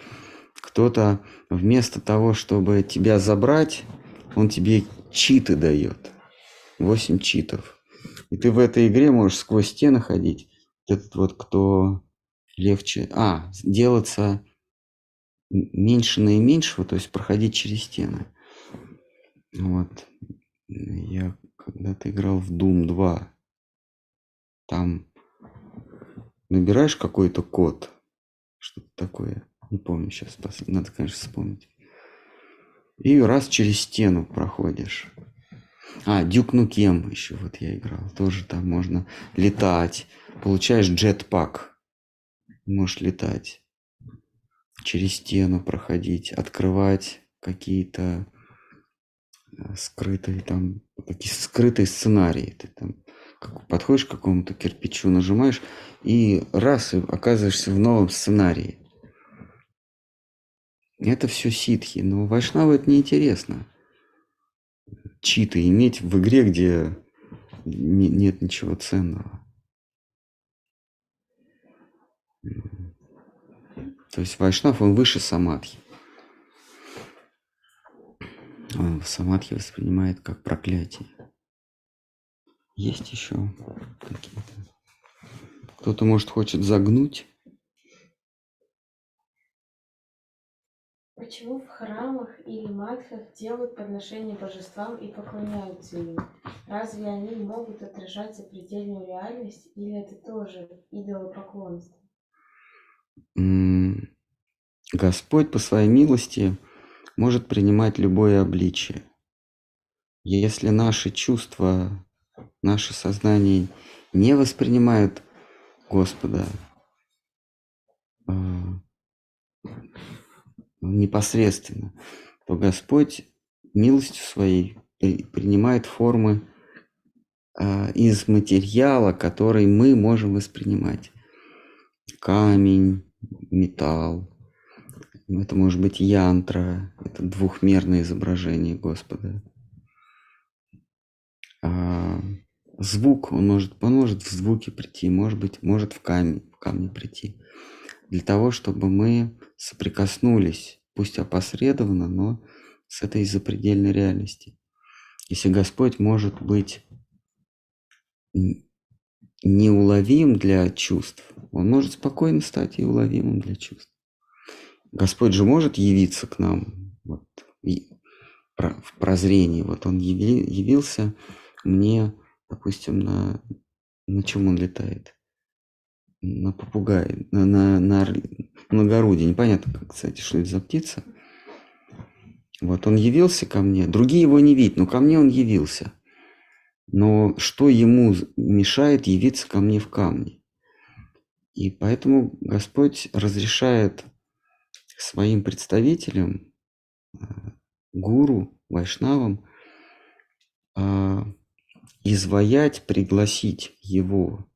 Кто-то вместо того, чтобы тебя забрать, он тебе читы дает. 8 читов. И ты в этой игре можешь сквозь стены ходить. Этот вот кто легче... А, делаться меньше наименьшего, то есть проходить через стены. Вот. Я когда-то играл в Doom 2. Там набираешь какой-то код, что-то такое, не помню сейчас, надо, конечно, вспомнить. И раз через стену проходишь. А, Дюк Нукем еще вот я играл. Тоже там можно летать. Получаешь джетпак. Можешь летать. Через стену проходить. Открывать какие-то э, скрытые там, какие скрытые сценарии. Ты там подходишь к какому-то кирпичу, нажимаешь, и раз, и оказываешься в новом сценарии. Это все ситхи, но Вайшнаву это неинтересно. Читы иметь в игре, где не, нет ничего ценного. То есть Вайшнав, он выше самадхи. Он самадхи воспринимает как проклятие. Есть еще какие-то. Кто-то, может, хочет загнуть. Почему в храмах или матхах делают подношения божествам и поклоняются им? Разве они могут отражать запредельную реальность или это тоже идолопоклонство? Господь по своей милости может принимать любое обличие. Если наши чувства наше сознание не воспринимает Господа э, непосредственно, то Господь милостью своей принимает формы э, из материала, который мы можем воспринимать. Камень, металл, это может быть янтра, это двухмерное изображение Господа. А, звук, он может, он может в звуке прийти, может быть, может в камне, в камне прийти. Для того, чтобы мы соприкоснулись, пусть опосредованно, но с этой запредельной реальности. Если Господь может быть неуловим для чувств, Он может спокойно стать и уловимым для чувств. Господь же может явиться к нам вот, в прозрении. Вот Он явился мне, допустим, на, на чем он летает? На попугае, на, на, на многородие. Непонятно, как, кстати, что это за птица. Вот он явился ко мне. Другие его не видят, но ко мне он явился. Но что ему мешает явиться ко мне в камне? И поэтому Господь разрешает своим представителям, э, гуру, вайшнавам, а, изваять, пригласить его,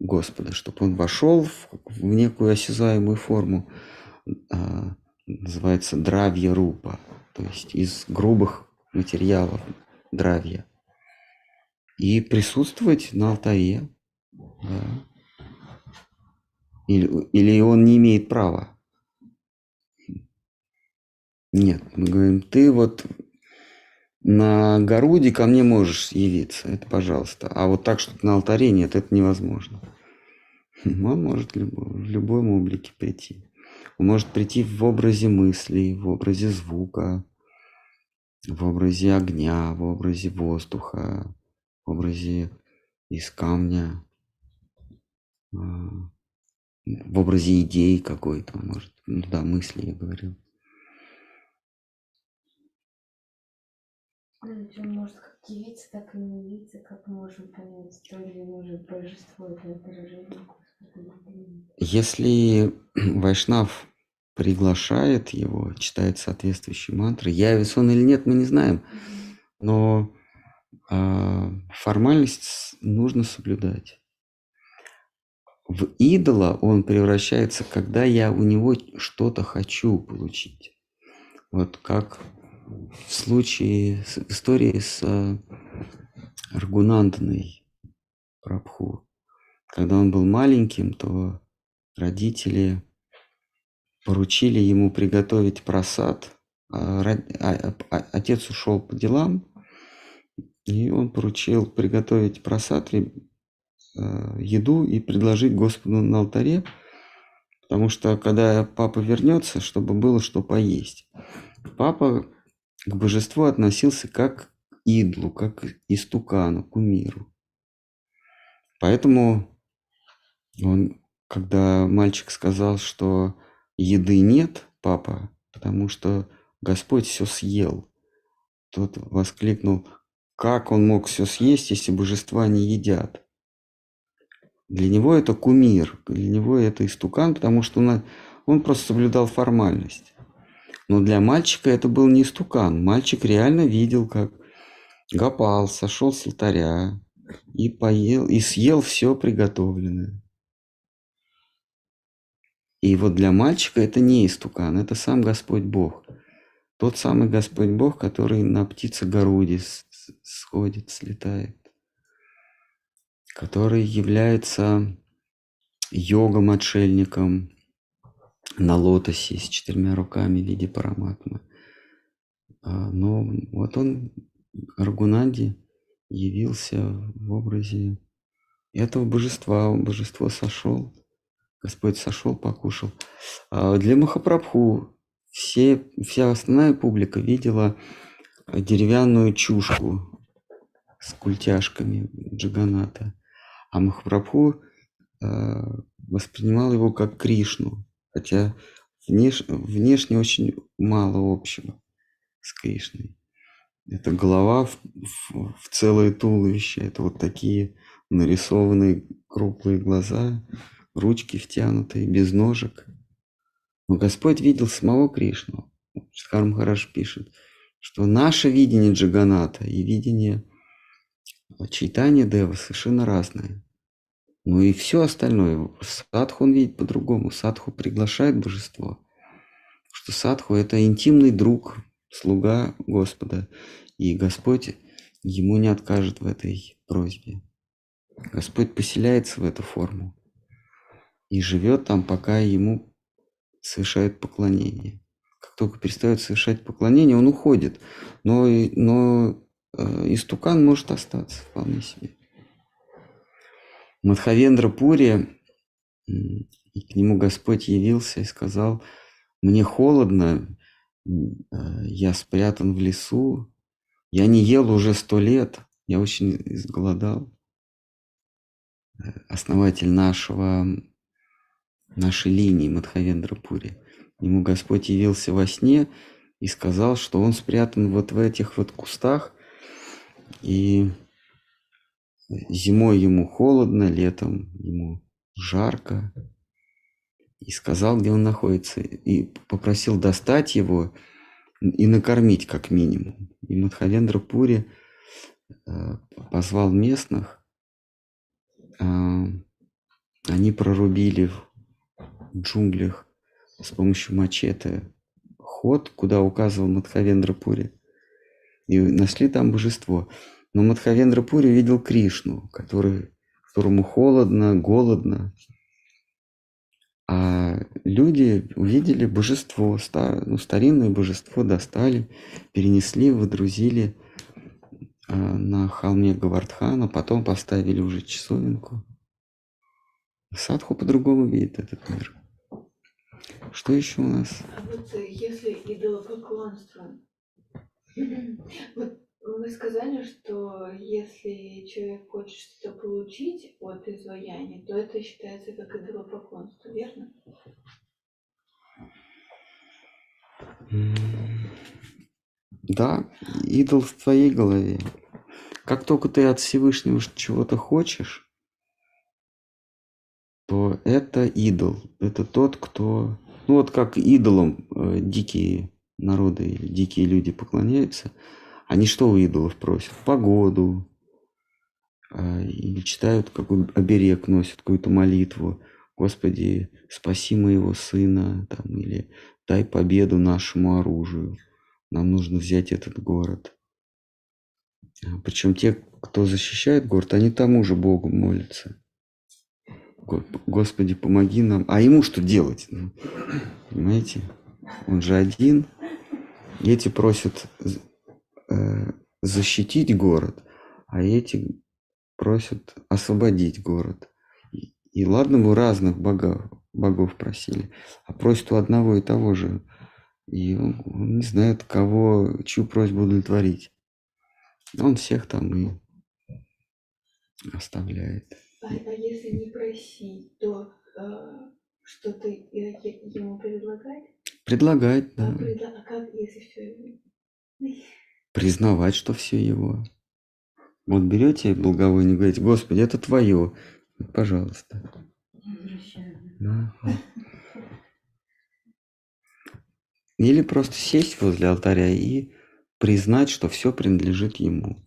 Господа, чтобы он вошел в, некую осязаемую форму, а, называется дравья рупа, то есть из грубых материалов дравья, и присутствовать на алтаре. Да. Или, или он не имеет права? Нет, мы говорим, ты вот на Горуде ко мне можешь явиться, это пожалуйста. А вот так, что на алтаре нет, это невозможно. Он может в любом облике прийти. Он может прийти в образе мыслей, в образе звука, в образе огня, в образе воздуха, в образе из камня, а, в образе идей какой-то, может, ну да, мысли я говорил. Он может как явиться, так и не явиться, как мы можем понять, то ли может божество это отражение Если Вайшнав приглашает его, читает соответствующие мантры, явится он или нет, мы не знаем, но э, формальность нужно соблюдать. В идола он превращается, когда я у него что-то хочу получить. Вот как в случае с истории с э, Аргунандной, Прабху. Когда он был маленьким, то родители поручили ему приготовить просад. А, а, а, отец ушел по делам, и он поручил приготовить просад, э, еду и предложить Господу на алтаре, потому что когда папа вернется, чтобы было что поесть. Папа к божеству относился как к идлу, как к истукану, кумиру. Поэтому он, когда мальчик сказал, что еды нет, папа, потому что Господь все съел, тот воскликнул, как он мог все съесть, если божества не едят? Для него это кумир, для него это истукан, потому что он, он просто соблюдал формальность. Но для мальчика это был не истукан. Мальчик реально видел, как Гопал сошел с алтаря и поел, и съел все приготовленное. И вот для мальчика это не истукан, это сам Господь Бог. Тот самый Господь Бог, который на птице Горуде сходит, слетает. Который является йогом-отшельником на лотосе с четырьмя руками в виде параматмы. А, но вот он, Аргунанди, явился в образе этого божества. Божество сошел Господь сошел, покушал. А для Махапрабху все, вся основная публика видела деревянную чушку с культяшками Джаганата. А Махапрабху э, воспринимал его как Кришну, хотя внеш, внешне очень мало общего с Кришной. Это голова в, в, в целое туловище, это вот такие нарисованные круглые глаза, ручки втянутые, без ножек. Но Господь видел самого Кришну. Шхар Махараш пишет, что наше видение Джаганата и видение Чайтани Дева совершенно разное. Ну и все остальное. Садху он видит по-другому. Садху приглашает божество. Что садху это интимный друг, слуга Господа. И Господь ему не откажет в этой просьбе. Господь поселяется в эту форму и живет там, пока ему совершают поклонение. Как только перестает совершать поклонение, он уходит. Но, но э, истукан может остаться вполне себе. Мадхавендра Пури, и к нему Господь явился и сказал, мне холодно, э, я спрятан в лесу, я не ел уже сто лет, я очень изголодал. Э, основатель нашего нашей линии Мадхавендрапури. Ему Господь явился во сне и сказал, что он спрятан вот в этих вот кустах, и зимой ему холодно, летом ему жарко, и сказал, где он находится, и попросил достать его и накормить как минимум. И Мадхавендра Пури э, позвал местных, а, они прорубили джунглях с помощью мачете ход, куда указывал Мадхавендра Пури. И нашли там божество. Но Мадхавендра Пури видел Кришну, который, которому холодно, голодно. А люди увидели божество, стар, ну, старинное божество достали, перенесли, выдрузили а, на холме Гавардхана, потом поставили уже часовенку. Садху по-другому видит этот мир. Что еще у нас? А вот э, если идолопоклонство, вот вы сказали, что если человек хочет что-то получить от изваяния, то это считается как идолопоклонство, верно? Да, идол в твоей голове. Как только ты от Всевышнего чего-то хочешь, то это идол. Это тот, кто ну вот как идолам э, дикие народы дикие люди поклоняются, они что у идолов просят? Погоду, э, или читают какой оберег, носят какую-то молитву. Господи, спаси моего сына, там, или дай победу нашему оружию. Нам нужно взять этот город. Причем те, кто защищает город, они тому же Богу молятся. Господи, помоги нам. А ему что делать? Ну, понимаете? Он же один. Эти просят э, защитить город, а эти просят освободить город. И, и ладно, вы разных богов, богов просили, а просят у одного и того же. И он, он не знает, кого, чью просьбу удовлетворить. Он всех там и оставляет. А, а если не просить, то э, что ты ему предлагать? Предлагать, да. А, предла... а как, если все Признавать, что все его. Вот берете благовоние и говорите, Господи, это твое. Пожалуйста. Да. Или просто сесть возле алтаря и признать, что все принадлежит ему.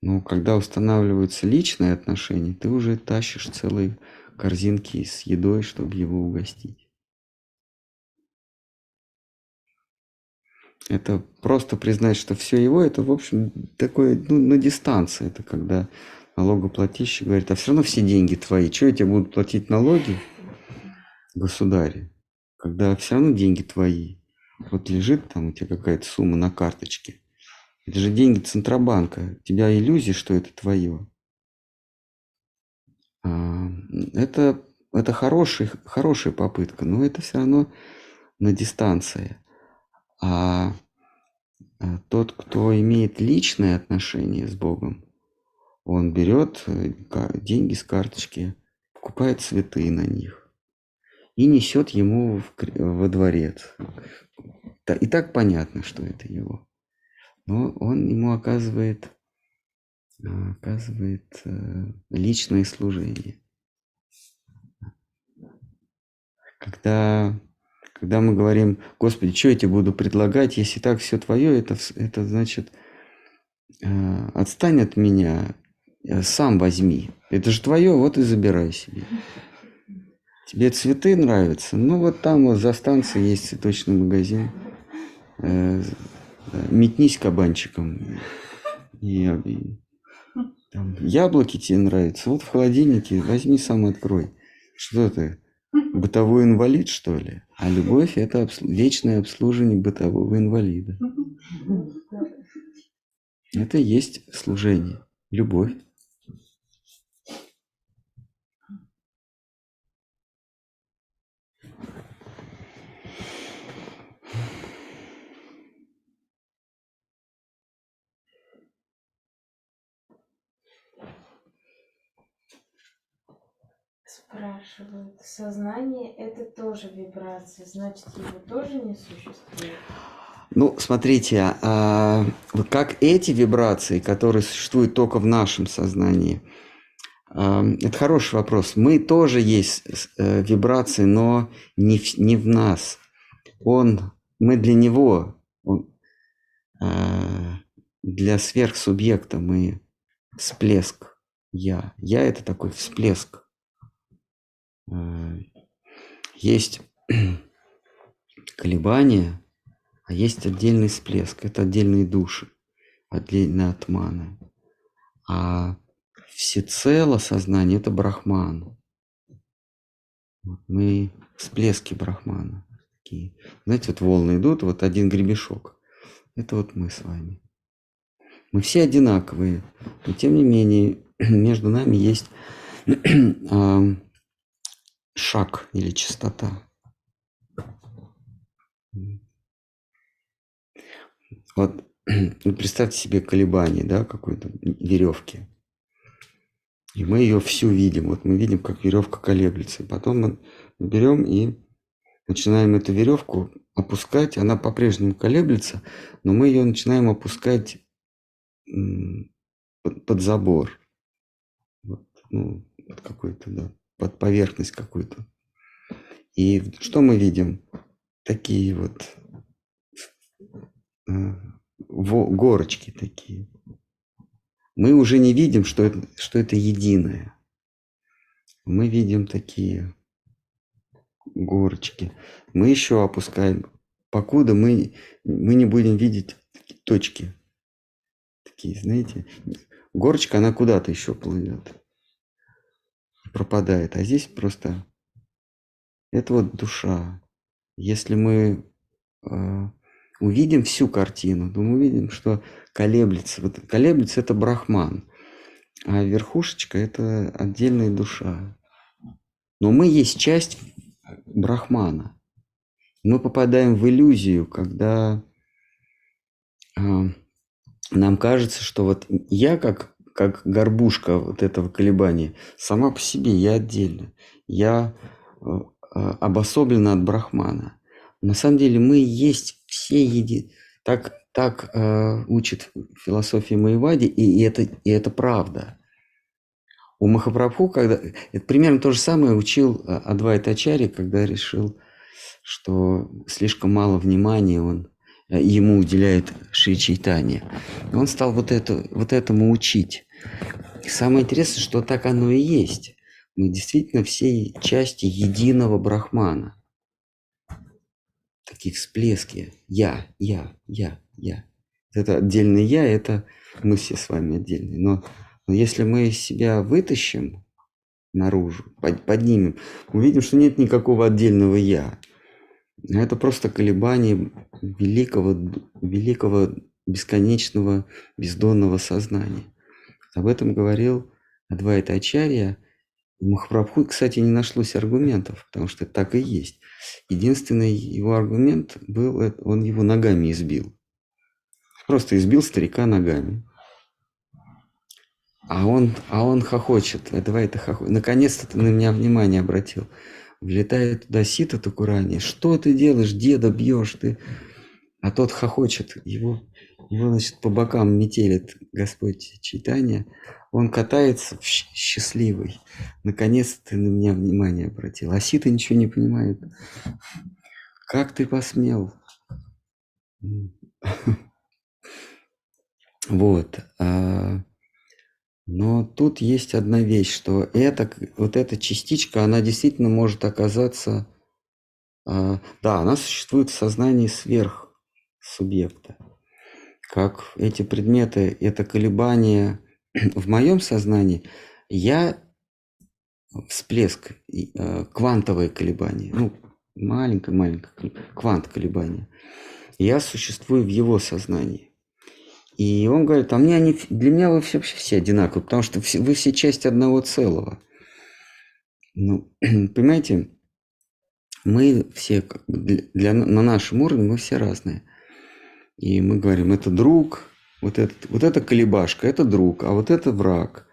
Но когда устанавливаются личные отношения, ты уже тащишь целые корзинки с едой, чтобы его угостить. Это просто признать, что все его, это, в общем, такое, ну, на дистанции. Это когда налогоплательщик говорит, а все равно все деньги твои. Что я тебе буду платить налоги, государе, когда все равно деньги твои. Вот лежит там у тебя какая-то сумма на карточке. Это же деньги Центробанка. У тебя иллюзия, что это твое. А, это, это хороший, хорошая попытка, но это все равно на дистанции. А, а тот, кто имеет личные отношения с Богом, он берет э, деньги с карточки, покупает цветы на них и несет ему в, во дворец. И так понятно, что это его. Но он ему оказывает, оказывает э, личное служение. Когда, когда мы говорим, Господи, что я тебе буду предлагать, если так все твое, это, это значит, э, отстань от меня, Э, сам возьми. Это же твое, вот и забирай себе. Тебе цветы нравятся? Ну вот там вот за станцией есть цветочный магазин. Э, метнись кабанчиком. И, и там, яблоки тебе нравятся? Вот в холодильнике возьми сам открой. Что ты? Бытовой инвалид, что ли? А любовь – это обслу... вечное обслуживание бытового инвалида. Это и есть служение, любовь. Спрашивают, сознание это тоже вибрация, значит его тоже не существует? Ну, смотрите, а, как эти вибрации, которые существуют только в нашем сознании, а, это хороший вопрос. Мы тоже есть а, вибрации, но не в, не в нас. Он, мы для него, он, а, для сверхсубъекта мы всплеск. Я. Я это такой всплеск. Э, есть колебания, а есть отдельный всплеск. Это отдельные души, отдельные атманы. А всецело сознание – это брахман. мы всплески брахмана. Такие. Знаете, вот волны идут, вот один гребешок. Это вот мы с вами. Мы все одинаковые, но тем не менее между нами есть шаг или частота. Вот представьте себе колебание, да, какой-то веревки. И мы ее всю видим. Вот мы видим, как веревка колеблется. Потом мы берем и начинаем эту веревку опускать. Она по-прежнему колеблется, но мы ее начинаем опускать под забор. Вот, ну, под какой-то, да, под поверхность какую-то. И что мы видим? Такие вот э, горочки такие. Мы уже не видим, что это, что это единое. Мы видим такие горочки. Мы еще опускаем, покуда мы, мы не будем видеть точки. Такие, знаете, горочка, она куда-то еще плывет. Пропадает. А здесь просто это вот душа. Если мы э, увидим всю картину, то мы увидим, что колеблется. Вот колеблется это брахман, а верхушечка это отдельная душа. Но мы есть часть брахмана. Мы попадаем в иллюзию, когда э, нам кажется, что вот я как, как горбушка вот этого колебания, сама по себе я отдельно. Я э, обособлена от брахмана. На самом деле мы есть все еди... Так, так э, учит философия Маевади, и, это, и это правда. У Махапрабху, когда... Это примерно то же самое учил э, Адвайт Ачари, когда решил, что слишком мало внимания он э, ему уделяет Шри Чайтани. Он стал вот, это, вот этому учить. И самое интересное, что так оно и есть. Мы действительно все части единого брахмана. Такие всплески. Я, я, я, я. Это отдельное я, это мы все с вами отдельные. Но но если мы себя вытащим наружу, поднимем, увидим, что нет никакого отдельного «я». Это просто колебание великого, великого бесконечного бездонного сознания. Об этом говорил Адвайта Ачарья. У Махапрабху, кстати, не нашлось аргументов, потому что так и есть. Единственный его аргумент был, он его ногами избил. Просто избил старика ногами. А он, а он хохочет. Давай это хохочет. Наконец-то ты на меня внимание обратил. Влетает туда сито Такурани. Что ты делаешь, деда бьешь ты? А тот хохочет. Его, его значит, по бокам метелит Господь читания. Он катается счастливый. Наконец-то ты на меня внимание обратил. А сито ничего не понимает. Как ты посмел? Вот. А но тут есть одна вещь, что это, вот эта частичка, она действительно может оказаться, э, да, она существует в сознании сверх субъекта. Как эти предметы, это колебания в моем сознании, я всплеск, э, квантовое колебание, ну, маленькое-маленькое, квант колебания. Я существую в его сознании. И он говорит, а мне они, для меня вы все, вообще все одинаковые, потому что все, вы все часть одного целого. Ну, понимаете, мы все, для, для, на нашем уровне мы все разные. И мы говорим, это друг, вот, этот, вот это колебашка, это друг, а вот это враг.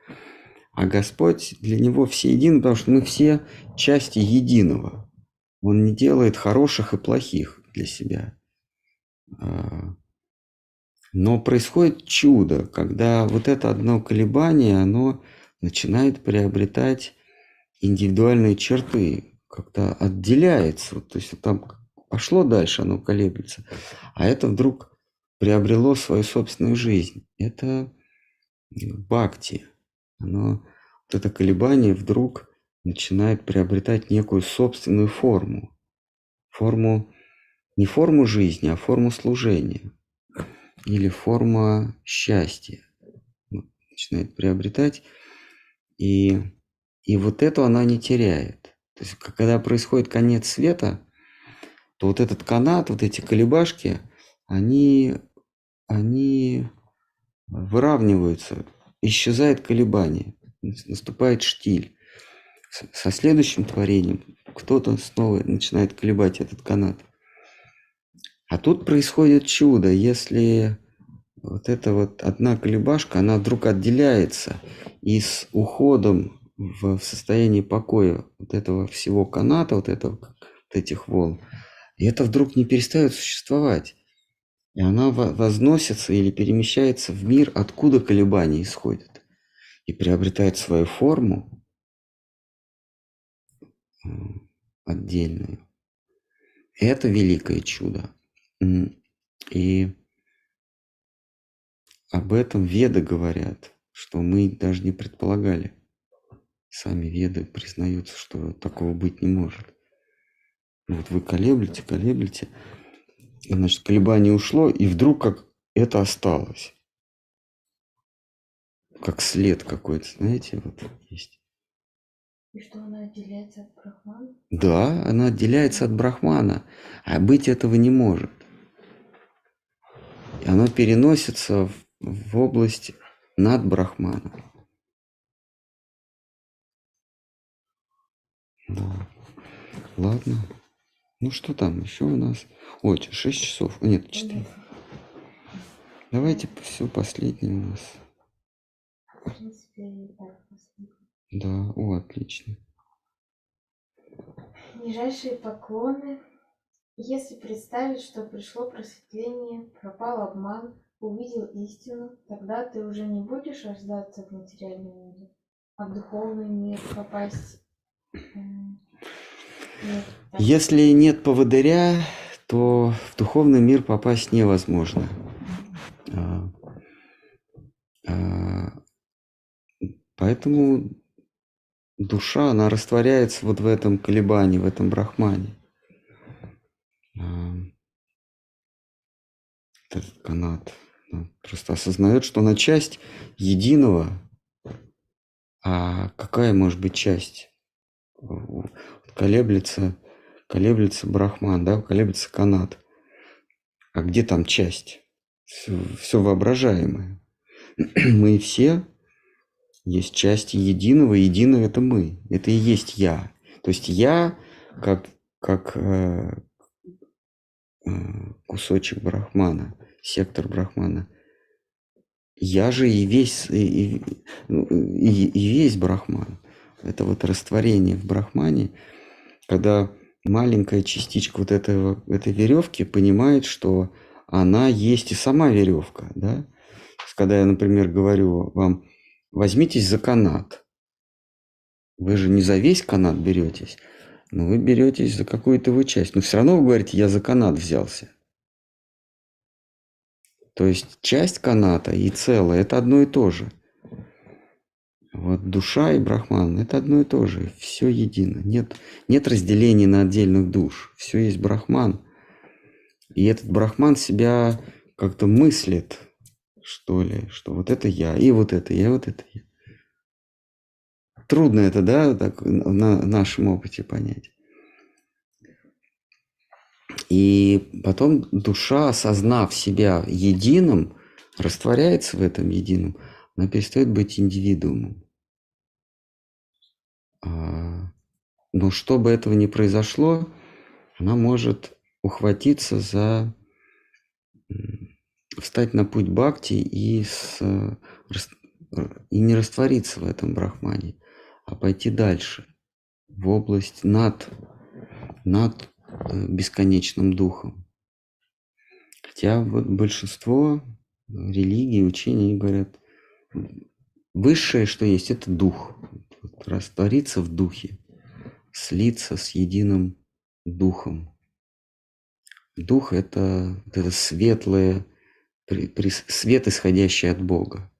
А Господь для него все едины, потому что мы все части единого. Он не делает хороших и плохих для себя. Но происходит чудо, когда вот это одно колебание, оно начинает приобретать индивидуальные черты, как-то отделяется. То есть там пошло дальше, оно колеблется, а это вдруг приобрело свою собственную жизнь. Это бхакти. Оно, вот это колебание вдруг начинает приобретать некую собственную форму. Форму, не форму жизни, а форму служения или форма счастья начинает приобретать. И, и вот эту она не теряет. То есть, когда происходит конец света, то вот этот канат, вот эти колебашки, они, они выравниваются, исчезает колебание, наступает штиль. Со следующим творением кто-то снова начинает колебать этот канат. А тут происходит чудо, если вот эта вот одна колебашка, она вдруг отделяется и с уходом в состоянии покоя вот этого всего каната, вот, этого, вот этих волн, и это вдруг не перестает существовать. И она возносится или перемещается в мир, откуда колебания исходят, и приобретает свою форму отдельную. Это великое чудо. И об этом веды говорят, что мы даже не предполагали. Сами веды признаются, что такого быть не может. Вот вы колеблете, колеблете, и, значит, колебание ушло, и вдруг как это осталось. Как след какой-то, знаете, вот есть. И что она отделяется от брахмана? Да, она отделяется от брахмана, а быть этого не может. И оно переносится в, в область над брахманом. Да. Ладно. Ну что там еще у нас? Ой, 6 часов. Нет, 4. Давайте все последнее у нас. Да, о, отлично. Нижайшие поклоны. Если представить, что пришло просветление, пропал обман, увидел истину, тогда ты уже не будешь рождаться в материальном мире, а в духовный мир попасть. Нет. Если нет поводыря, то в духовный мир попасть невозможно. А, а, Поэтому душа, она растворяется вот в этом колебании, в этом брахмане. Этот канат просто осознает, что она часть единого. А какая может быть часть? Колеблется, колеблется брахман, да, колеблется канат. А где там часть? Все, все воображаемое. Мы все есть части единого, единое это мы. Это и есть я. То есть я как, как э, кусочек брахмана, сектор брахмана. Я же и весь, и, ну, и, и весь брахман. Это вот растворение в брахмане, когда маленькая частичка вот этого, этой веревки понимает, что она есть и сама веревка. Да? Когда я, например, говорю вам, возьмитесь за канат. Вы же не за весь канат беретесь, но вы беретесь за какую-то его часть. Но все равно вы говорите, я за канат взялся. То есть часть каната и целое – это одно и то же. Вот душа и брахман – это одно и то же, все едино. Нет, нет разделения на отдельных душ, все есть брахман. И этот брахман себя как-то мыслит, что ли, что вот это я, и вот это я, и вот это я. Трудно это, да, так на нашем опыте понять. И потом душа, осознав себя единым, растворяется в этом едином, она перестает быть индивидуумом. А, Но чтобы этого не произошло, она может ухватиться за встать на путь бхакти и, с, э, и не раствориться в этом брахмане, а пойти дальше, в область над, над э, бесконечным духом. Хотя вот большинство религий, учений говорят, высшее, что есть, это дух. Вот раствориться в духе, слиться с единым духом. Дух – это, это светлое, при- при- свет, исходящий от Бога.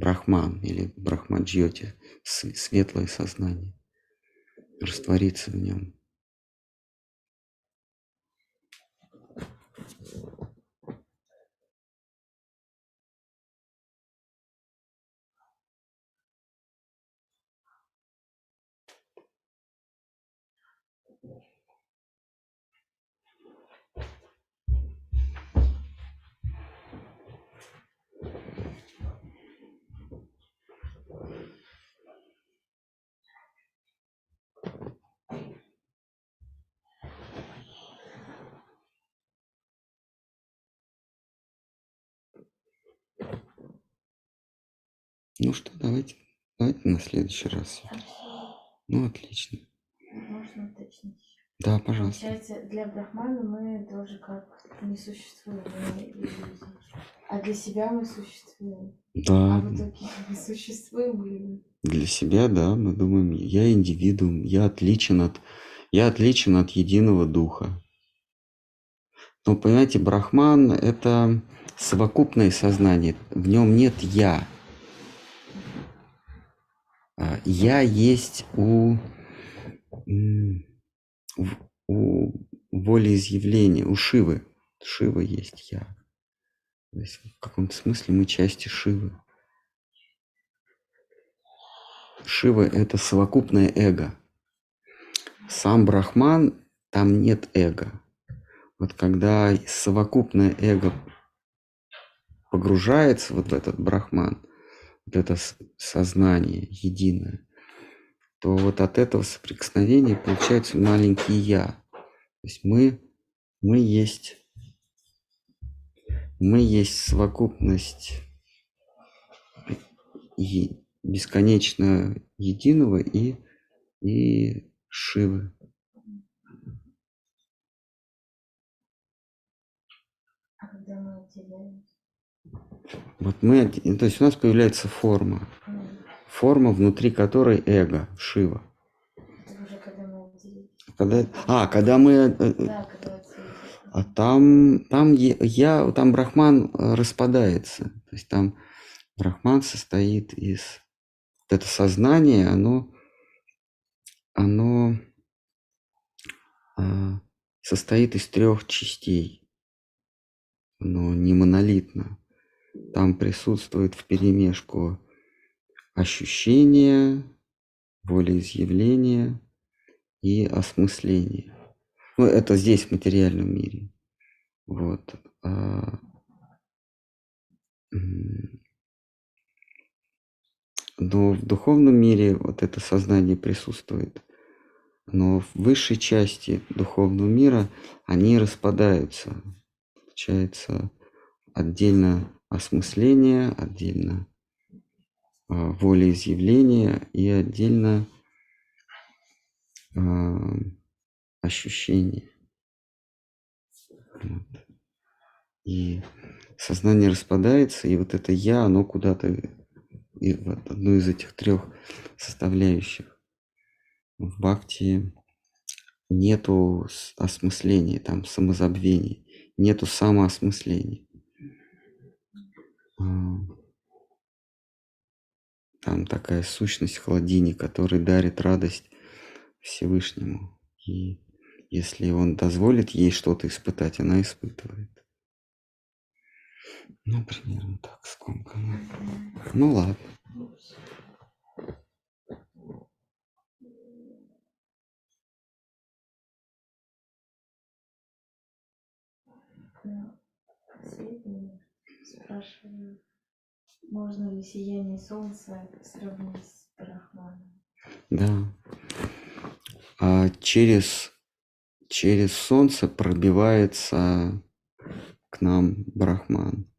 Брахман или Брахмаджьоти, светлое сознание. Раствориться в нем. Ну что, давайте, давайте на следующий раз. А Ну, отлично. Можно уточнить. Да, пожалуйста. Получается, для брахмана мы тоже как не существуем. А для себя мы существуем. А Да, в итоге мы существуем или для себя, да, мы думаем, я индивидуум, я отличен от, я отличен от единого духа. Но, понимаете, брахман – это совокупное сознание, в нем нет «я». А, Я есть у, у волеизъявления, у Шивы. Шива есть я. То есть в каком-то смысле мы части Шивы. Шива – это совокупное эго. Сам Брахман, там нет эго. Вот когда совокупное эго погружается вот в этот Брахман, вот это сознание единое, то вот от этого соприкосновения получается маленький я. То есть мы, мы есть, мы есть совокупность е- бесконечно единого и, и Шивы. А когда мы отделяемся? Вот мы, оде- то есть у нас появляется форма, форма, внутри которой эго, Шива. Когда а, когда мы, э, э, Да, когда а там, там я, там Брахман э, распадается, то есть там Брахман состоит из, вот это сознание, оно, оно а, состоит из трех частей, оно не монолитно. Там присутствует в перемешку ощущение, волеизъявление и осмысление. Ну, это здесь, в материальном мире. Вот. а, Но в духовном мире вот это сознание присутствует. Но в высшей части духовного мира они распадаются. Получается отдельно осмысление, отдельно а, волеизъявление и отдельно а, ощущение. Вот. И сознание распадается, и вот это я, оно куда-то и вот одну из этих трех составляющих. В бхакти нету осмысления, там самозабвения, нету самоосмысления. Там такая сущность в холодине, который дарит радость Всевышнему. И если он дозволит ей что-то испытать, она испытывает. Ну, примерно так скомканно. Ну ладно. Ну, Последний спрашиваю, можно ли сияние солнца сравнить с Брахманом? Да. А через, через солнце пробивается к нам Брахман.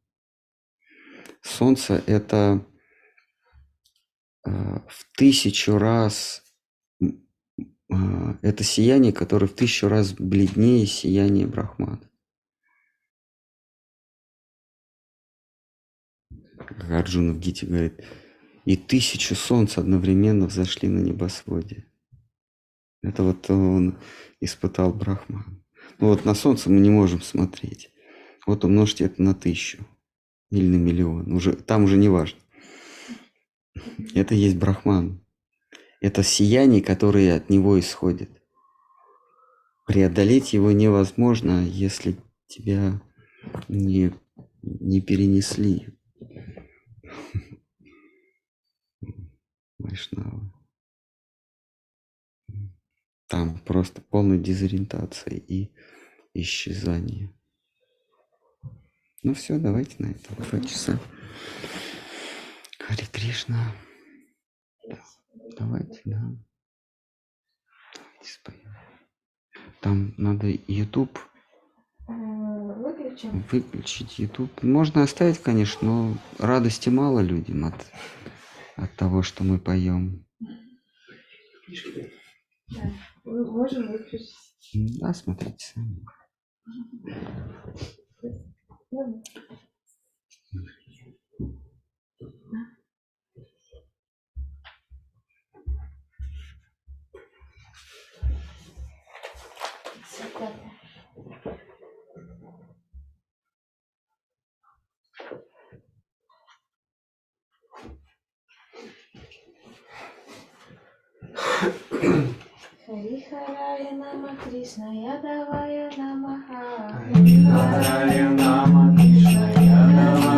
Солнце это а, в тысячу раз а, это сияние, которое в тысячу раз бледнее сияние Брахмана. Арджуна в Гите говорит, и тысячу солнц одновременно взошли на небосводе. Это вот он испытал Брахман. Ну вот на солнце мы не можем смотреть. Вот умножьте это на тысячу или на миллион. Уже, там уже не важно. Это есть Брахман. Это сияние, которое от него исходит. Преодолеть его невозможно, если тебя не, не перенесли. Вайшнавы. Там просто полная дезориентация и исчезание. Ну все, давайте на этом два часа. Хари Кришна. Давайте, да. Давайте споем. Там надо YouTube Выключим. выключить YouTube. Можно оставить, конечно, но радости мало людям от, от того, что мы поем. Да. Мы можем выключить. Да, смотрите сами. Хари Харихарая нама Кришная Нама намаха. Харихарая нама Кришная давая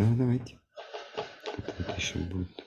Ну, давайте. Тут еще будет.